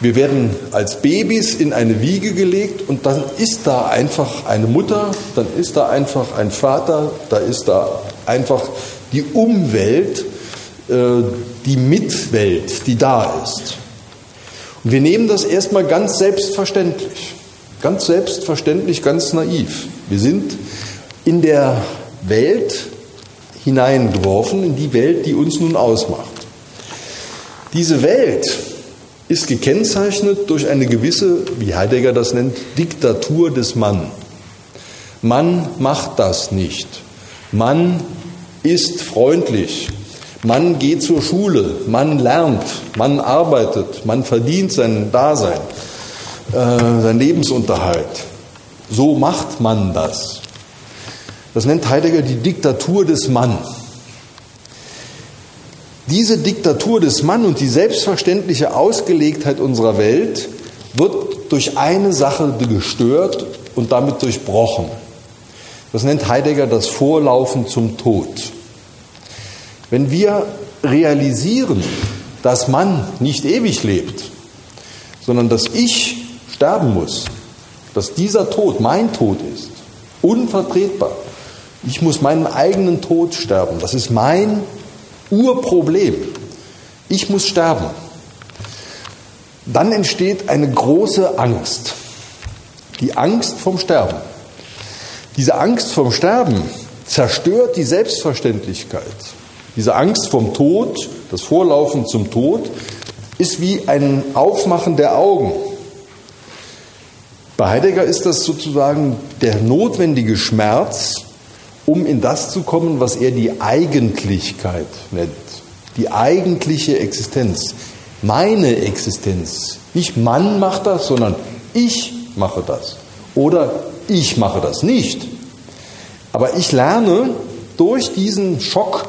Wir werden als Babys in eine Wiege gelegt und dann ist da einfach eine Mutter, dann ist da einfach ein Vater, da ist da einfach die Umwelt, äh, die Mitwelt, die da ist. Und wir nehmen das erstmal ganz selbstverständlich. Ganz selbstverständlich, ganz naiv. Wir sind in der Welt hineingeworfen, in die Welt, die uns nun ausmacht. Diese Welt ist gekennzeichnet durch eine gewisse, wie Heidegger das nennt, Diktatur des Mann. Mann macht das nicht. Mann ist freundlich. Mann geht zur Schule. Mann lernt. Mann arbeitet. Man verdient sein Dasein. Äh, sein Lebensunterhalt. So macht man das. Das nennt Heidegger die Diktatur des Mann. Diese Diktatur des Mann und die selbstverständliche Ausgelegtheit unserer Welt wird durch eine Sache gestört und damit durchbrochen. Das nennt Heidegger das Vorlaufen zum Tod. Wenn wir realisieren, dass man nicht ewig lebt, sondern dass ich sterben muss, dass dieser Tod mein Tod ist, unvertretbar. Ich muss meinen eigenen Tod sterben. Das ist mein Urproblem. Ich muss sterben. Dann entsteht eine große Angst. Die Angst vom Sterben. Diese Angst vom Sterben zerstört die Selbstverständlichkeit. Diese Angst vom Tod, das Vorlaufen zum Tod, ist wie ein Aufmachen der Augen. Bei Heidegger ist das sozusagen der notwendige Schmerz, um in das zu kommen, was er die Eigentlichkeit nennt. Die eigentliche Existenz. Meine Existenz. Nicht Mann macht das, sondern ich mache das. Oder ich mache das nicht. Aber ich lerne durch diesen Schock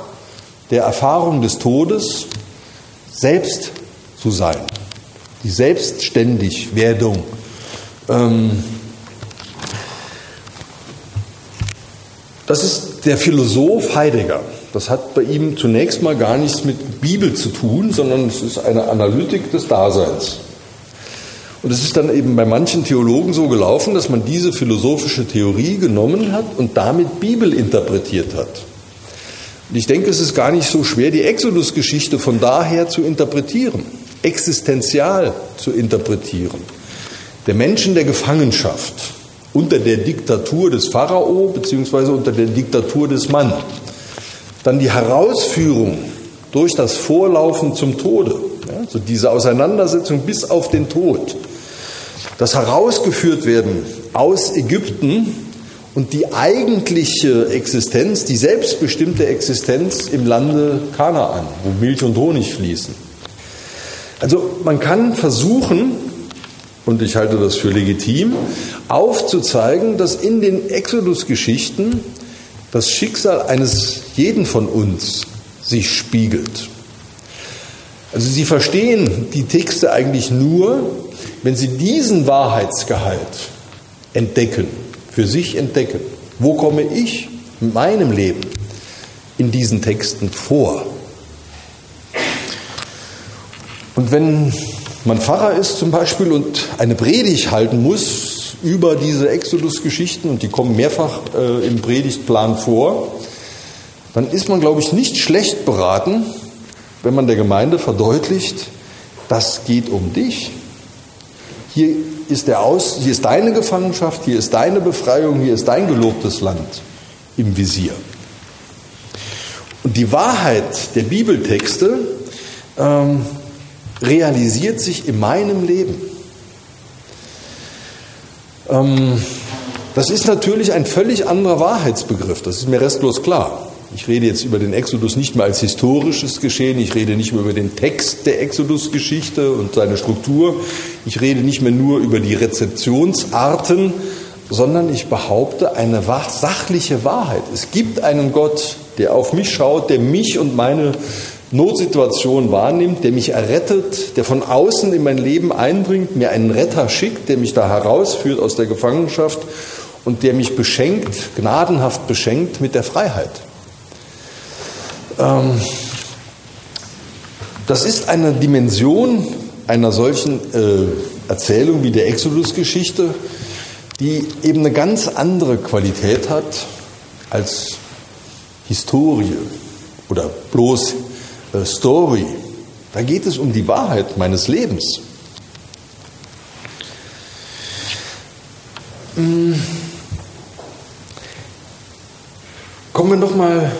der Erfahrung des Todes selbst zu sein. Die Selbstständigwerdung. Ähm, das ist der Philosoph Heidegger. Das hat bei ihm zunächst mal gar nichts mit Bibel zu tun, sondern es ist eine Analytik des Daseins. Und es ist dann eben bei manchen Theologen so gelaufen, dass man diese philosophische Theorie genommen hat und damit Bibel interpretiert hat. Und ich denke, es ist gar nicht so schwer, die Exodus-Geschichte von daher zu interpretieren, existenzial zu interpretieren. Der Menschen der Gefangenschaft unter der Diktatur des Pharao beziehungsweise unter der Diktatur des Mann. Dann die Herausführung durch das Vorlaufen zum Tode, ja, also diese Auseinandersetzung bis auf den Tod das herausgeführt werden aus Ägypten und die eigentliche Existenz, die selbstbestimmte Existenz im Lande Kanaan, wo Milch und Honig fließen. Also man kann versuchen, und ich halte das für legitim, aufzuzeigen, dass in den Exodus-Geschichten das Schicksal eines jeden von uns sich spiegelt. Also Sie verstehen die Texte eigentlich nur, wenn Sie diesen Wahrheitsgehalt entdecken, für sich entdecken, wo komme ich mit meinem Leben in diesen Texten vor? Und wenn man Pfarrer ist zum Beispiel und eine Predigt halten muss über diese Exodus-Geschichten, und die kommen mehrfach äh, im Predigtplan vor, dann ist man, glaube ich, nicht schlecht beraten, wenn man der Gemeinde verdeutlicht, das geht um dich. Hier ist, der Aus, hier ist deine Gefangenschaft, hier ist deine Befreiung, hier ist dein gelobtes Land im Visier. Und die Wahrheit der Bibeltexte ähm, realisiert sich in meinem Leben. Ähm, das ist natürlich ein völlig anderer Wahrheitsbegriff, das ist mir restlos klar. Ich rede jetzt über den Exodus nicht mehr als historisches Geschehen, ich rede nicht mehr über den Text der Exodus-Geschichte und seine Struktur, ich rede nicht mehr nur über die Rezeptionsarten, sondern ich behaupte eine sachliche Wahrheit. Es gibt einen Gott, der auf mich schaut, der mich und meine Notsituation wahrnimmt, der mich errettet, der von außen in mein Leben einbringt, mir einen Retter schickt, der mich da herausführt aus der Gefangenschaft und der mich beschenkt, gnadenhaft beschenkt mit der Freiheit. Ähm, das ist eine Dimension einer solchen äh, Erzählung wie der Exodus-Geschichte, die eben eine ganz andere Qualität hat als Historie oder bloß Story. Da geht es um die Wahrheit meines Lebens. Hm. Kommen wir nochmal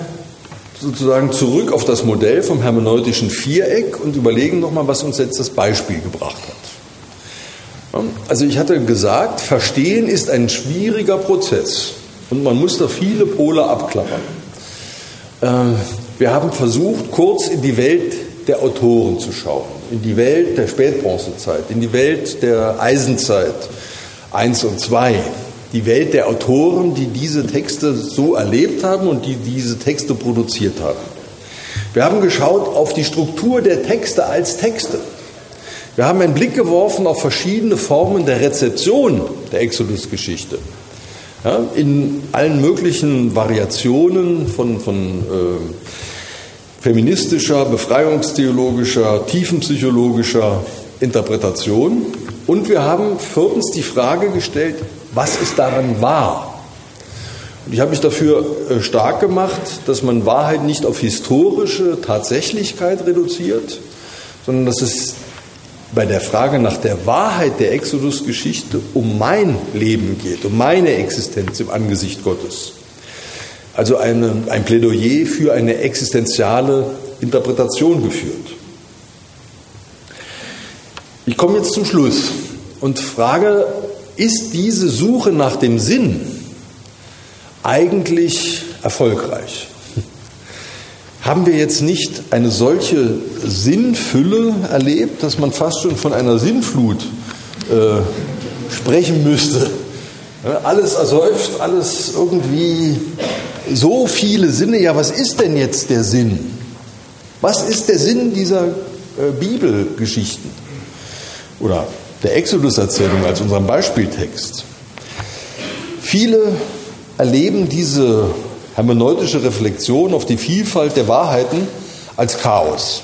sozusagen zurück auf das Modell vom hermeneutischen Viereck und überlegen nochmal, was uns jetzt das Beispiel gebracht hat. Also ich hatte gesagt, Verstehen ist ein schwieriger Prozess und man muss da viele Pole abklappern. Wir haben versucht, kurz in die Welt der Autoren zu schauen, in die Welt der Spätbronzezeit, in die Welt der Eisenzeit 1 und 2, die Welt der Autoren, die diese Texte so erlebt haben und die diese Texte produziert haben. Wir haben geschaut auf die Struktur der Texte als Texte. Wir haben einen Blick geworfen auf verschiedene Formen der Rezeption der Exodus-Geschichte. Ja, in allen möglichen Variationen von, von äh, feministischer, befreiungstheologischer, tiefenpsychologischer Interpretation. Und wir haben viertens die Frage gestellt, was ist daran wahr? Und ich habe mich dafür äh, stark gemacht, dass man Wahrheit nicht auf historische Tatsächlichkeit reduziert, sondern dass es bei der Frage nach der Wahrheit der Exodus-Geschichte um mein Leben geht, um meine Existenz im Angesicht Gottes. Also eine, ein Plädoyer für eine existenziale Interpretation geführt. Ich komme jetzt zum Schluss und frage, ist diese Suche nach dem Sinn eigentlich erfolgreich? Haben wir jetzt nicht eine solche Sinnfülle erlebt, dass man fast schon von einer Sinnflut äh, sprechen müsste? Alles ersäuft, alles irgendwie so viele Sinne. Ja, was ist denn jetzt der Sinn? Was ist der Sinn dieser äh, Bibelgeschichten? Oder der Exodus-Erzählung als unserem Beispieltext? Viele erleben diese hermeneutische Reflexion auf die Vielfalt der Wahrheiten als Chaos.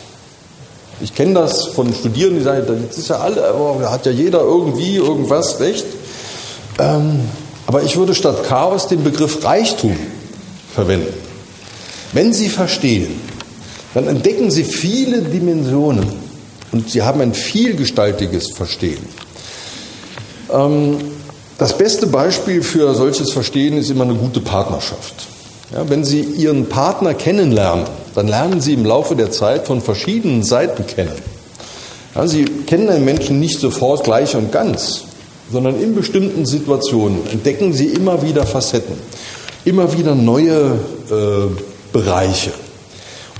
Ich kenne das von Studierenden, die sagen, das ist ja alle, da hat ja jeder irgendwie irgendwas recht. Ähm, aber ich würde statt Chaos den Begriff Reichtum verwenden. Wenn Sie verstehen, dann entdecken Sie viele Dimensionen und Sie haben ein vielgestaltiges Verstehen. Ähm, das beste Beispiel für solches Verstehen ist immer eine gute Partnerschaft. Ja, wenn Sie Ihren Partner kennenlernen, dann lernen Sie im Laufe der Zeit von verschiedenen Seiten kennen. Ja, Sie kennen einen Menschen nicht sofort gleich und ganz, sondern in bestimmten Situationen entdecken Sie immer wieder Facetten, immer wieder neue äh, Bereiche.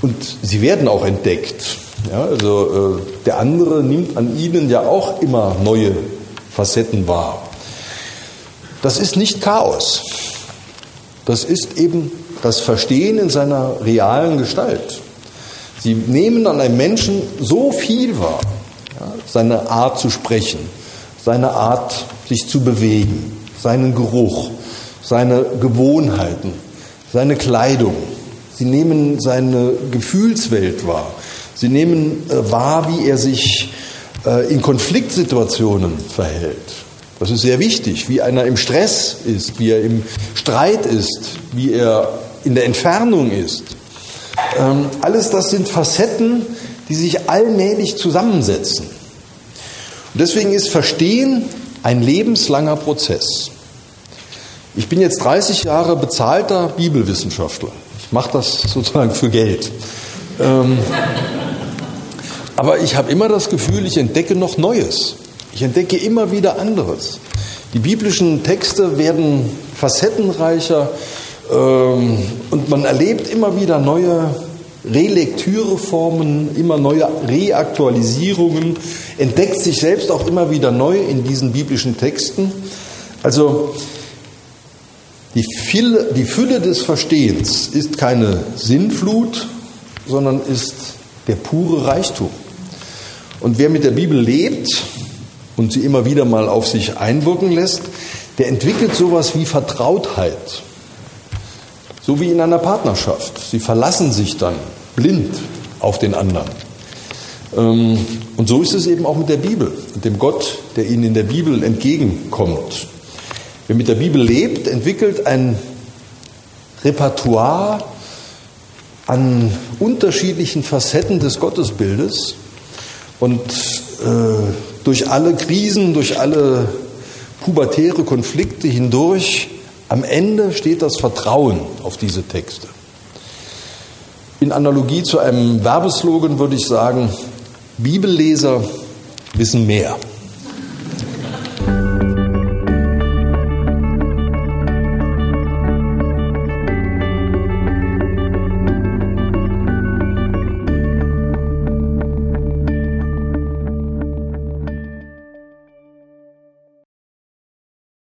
Und sie werden auch entdeckt. Ja, also äh, der andere nimmt an ihnen ja auch immer neue Facetten wahr. Das ist nicht Chaos. Das ist eben das Verstehen in seiner realen Gestalt. Sie nehmen an einem Menschen so viel wahr, ja, seine Art zu sprechen, seine Art sich zu bewegen, seinen Geruch, seine Gewohnheiten, seine Kleidung. Sie nehmen seine Gefühlswelt wahr. Sie nehmen äh, wahr, wie er sich äh, in Konfliktsituationen verhält. Das ist sehr wichtig, wie einer im Stress ist, wie er im Streit ist, wie er in der Entfernung ist. Ähm, alles das sind Facetten, die sich allmählich zusammensetzen. Und deswegen ist Verstehen ein lebenslanger Prozess. Ich bin jetzt 30 Jahre bezahlter Bibelwissenschaftler. Ich mache das sozusagen für Geld. Ähm, aber ich habe immer das Gefühl, ich entdecke noch Neues. Ich entdecke immer wieder anderes. Die biblischen Texte werden facettenreicher ähm, und man erlebt immer wieder neue Relektüreformen, immer neue Reaktualisierungen, entdeckt sich selbst auch immer wieder neu in diesen biblischen Texten. Also die Fülle, die Fülle des Verstehens ist keine Sinnflut, sondern ist der pure Reichtum. Und wer mit der Bibel lebt, und sie immer wieder mal auf sich einwirken lässt, der entwickelt sowas wie Vertrautheit. So wie in einer Partnerschaft. Sie verlassen sich dann blind auf den anderen. Ähm, und so ist es eben auch mit der Bibel und dem Gott, der ihnen in der Bibel entgegenkommt. Wer mit der Bibel lebt, entwickelt ein Repertoire an unterschiedlichen Facetten des Gottesbildes und äh, durch alle Krisen, durch alle pubertäre Konflikte hindurch, am Ende steht das Vertrauen auf diese Texte. In Analogie zu einem Werbeslogan würde ich sagen, Bibelleser wissen mehr.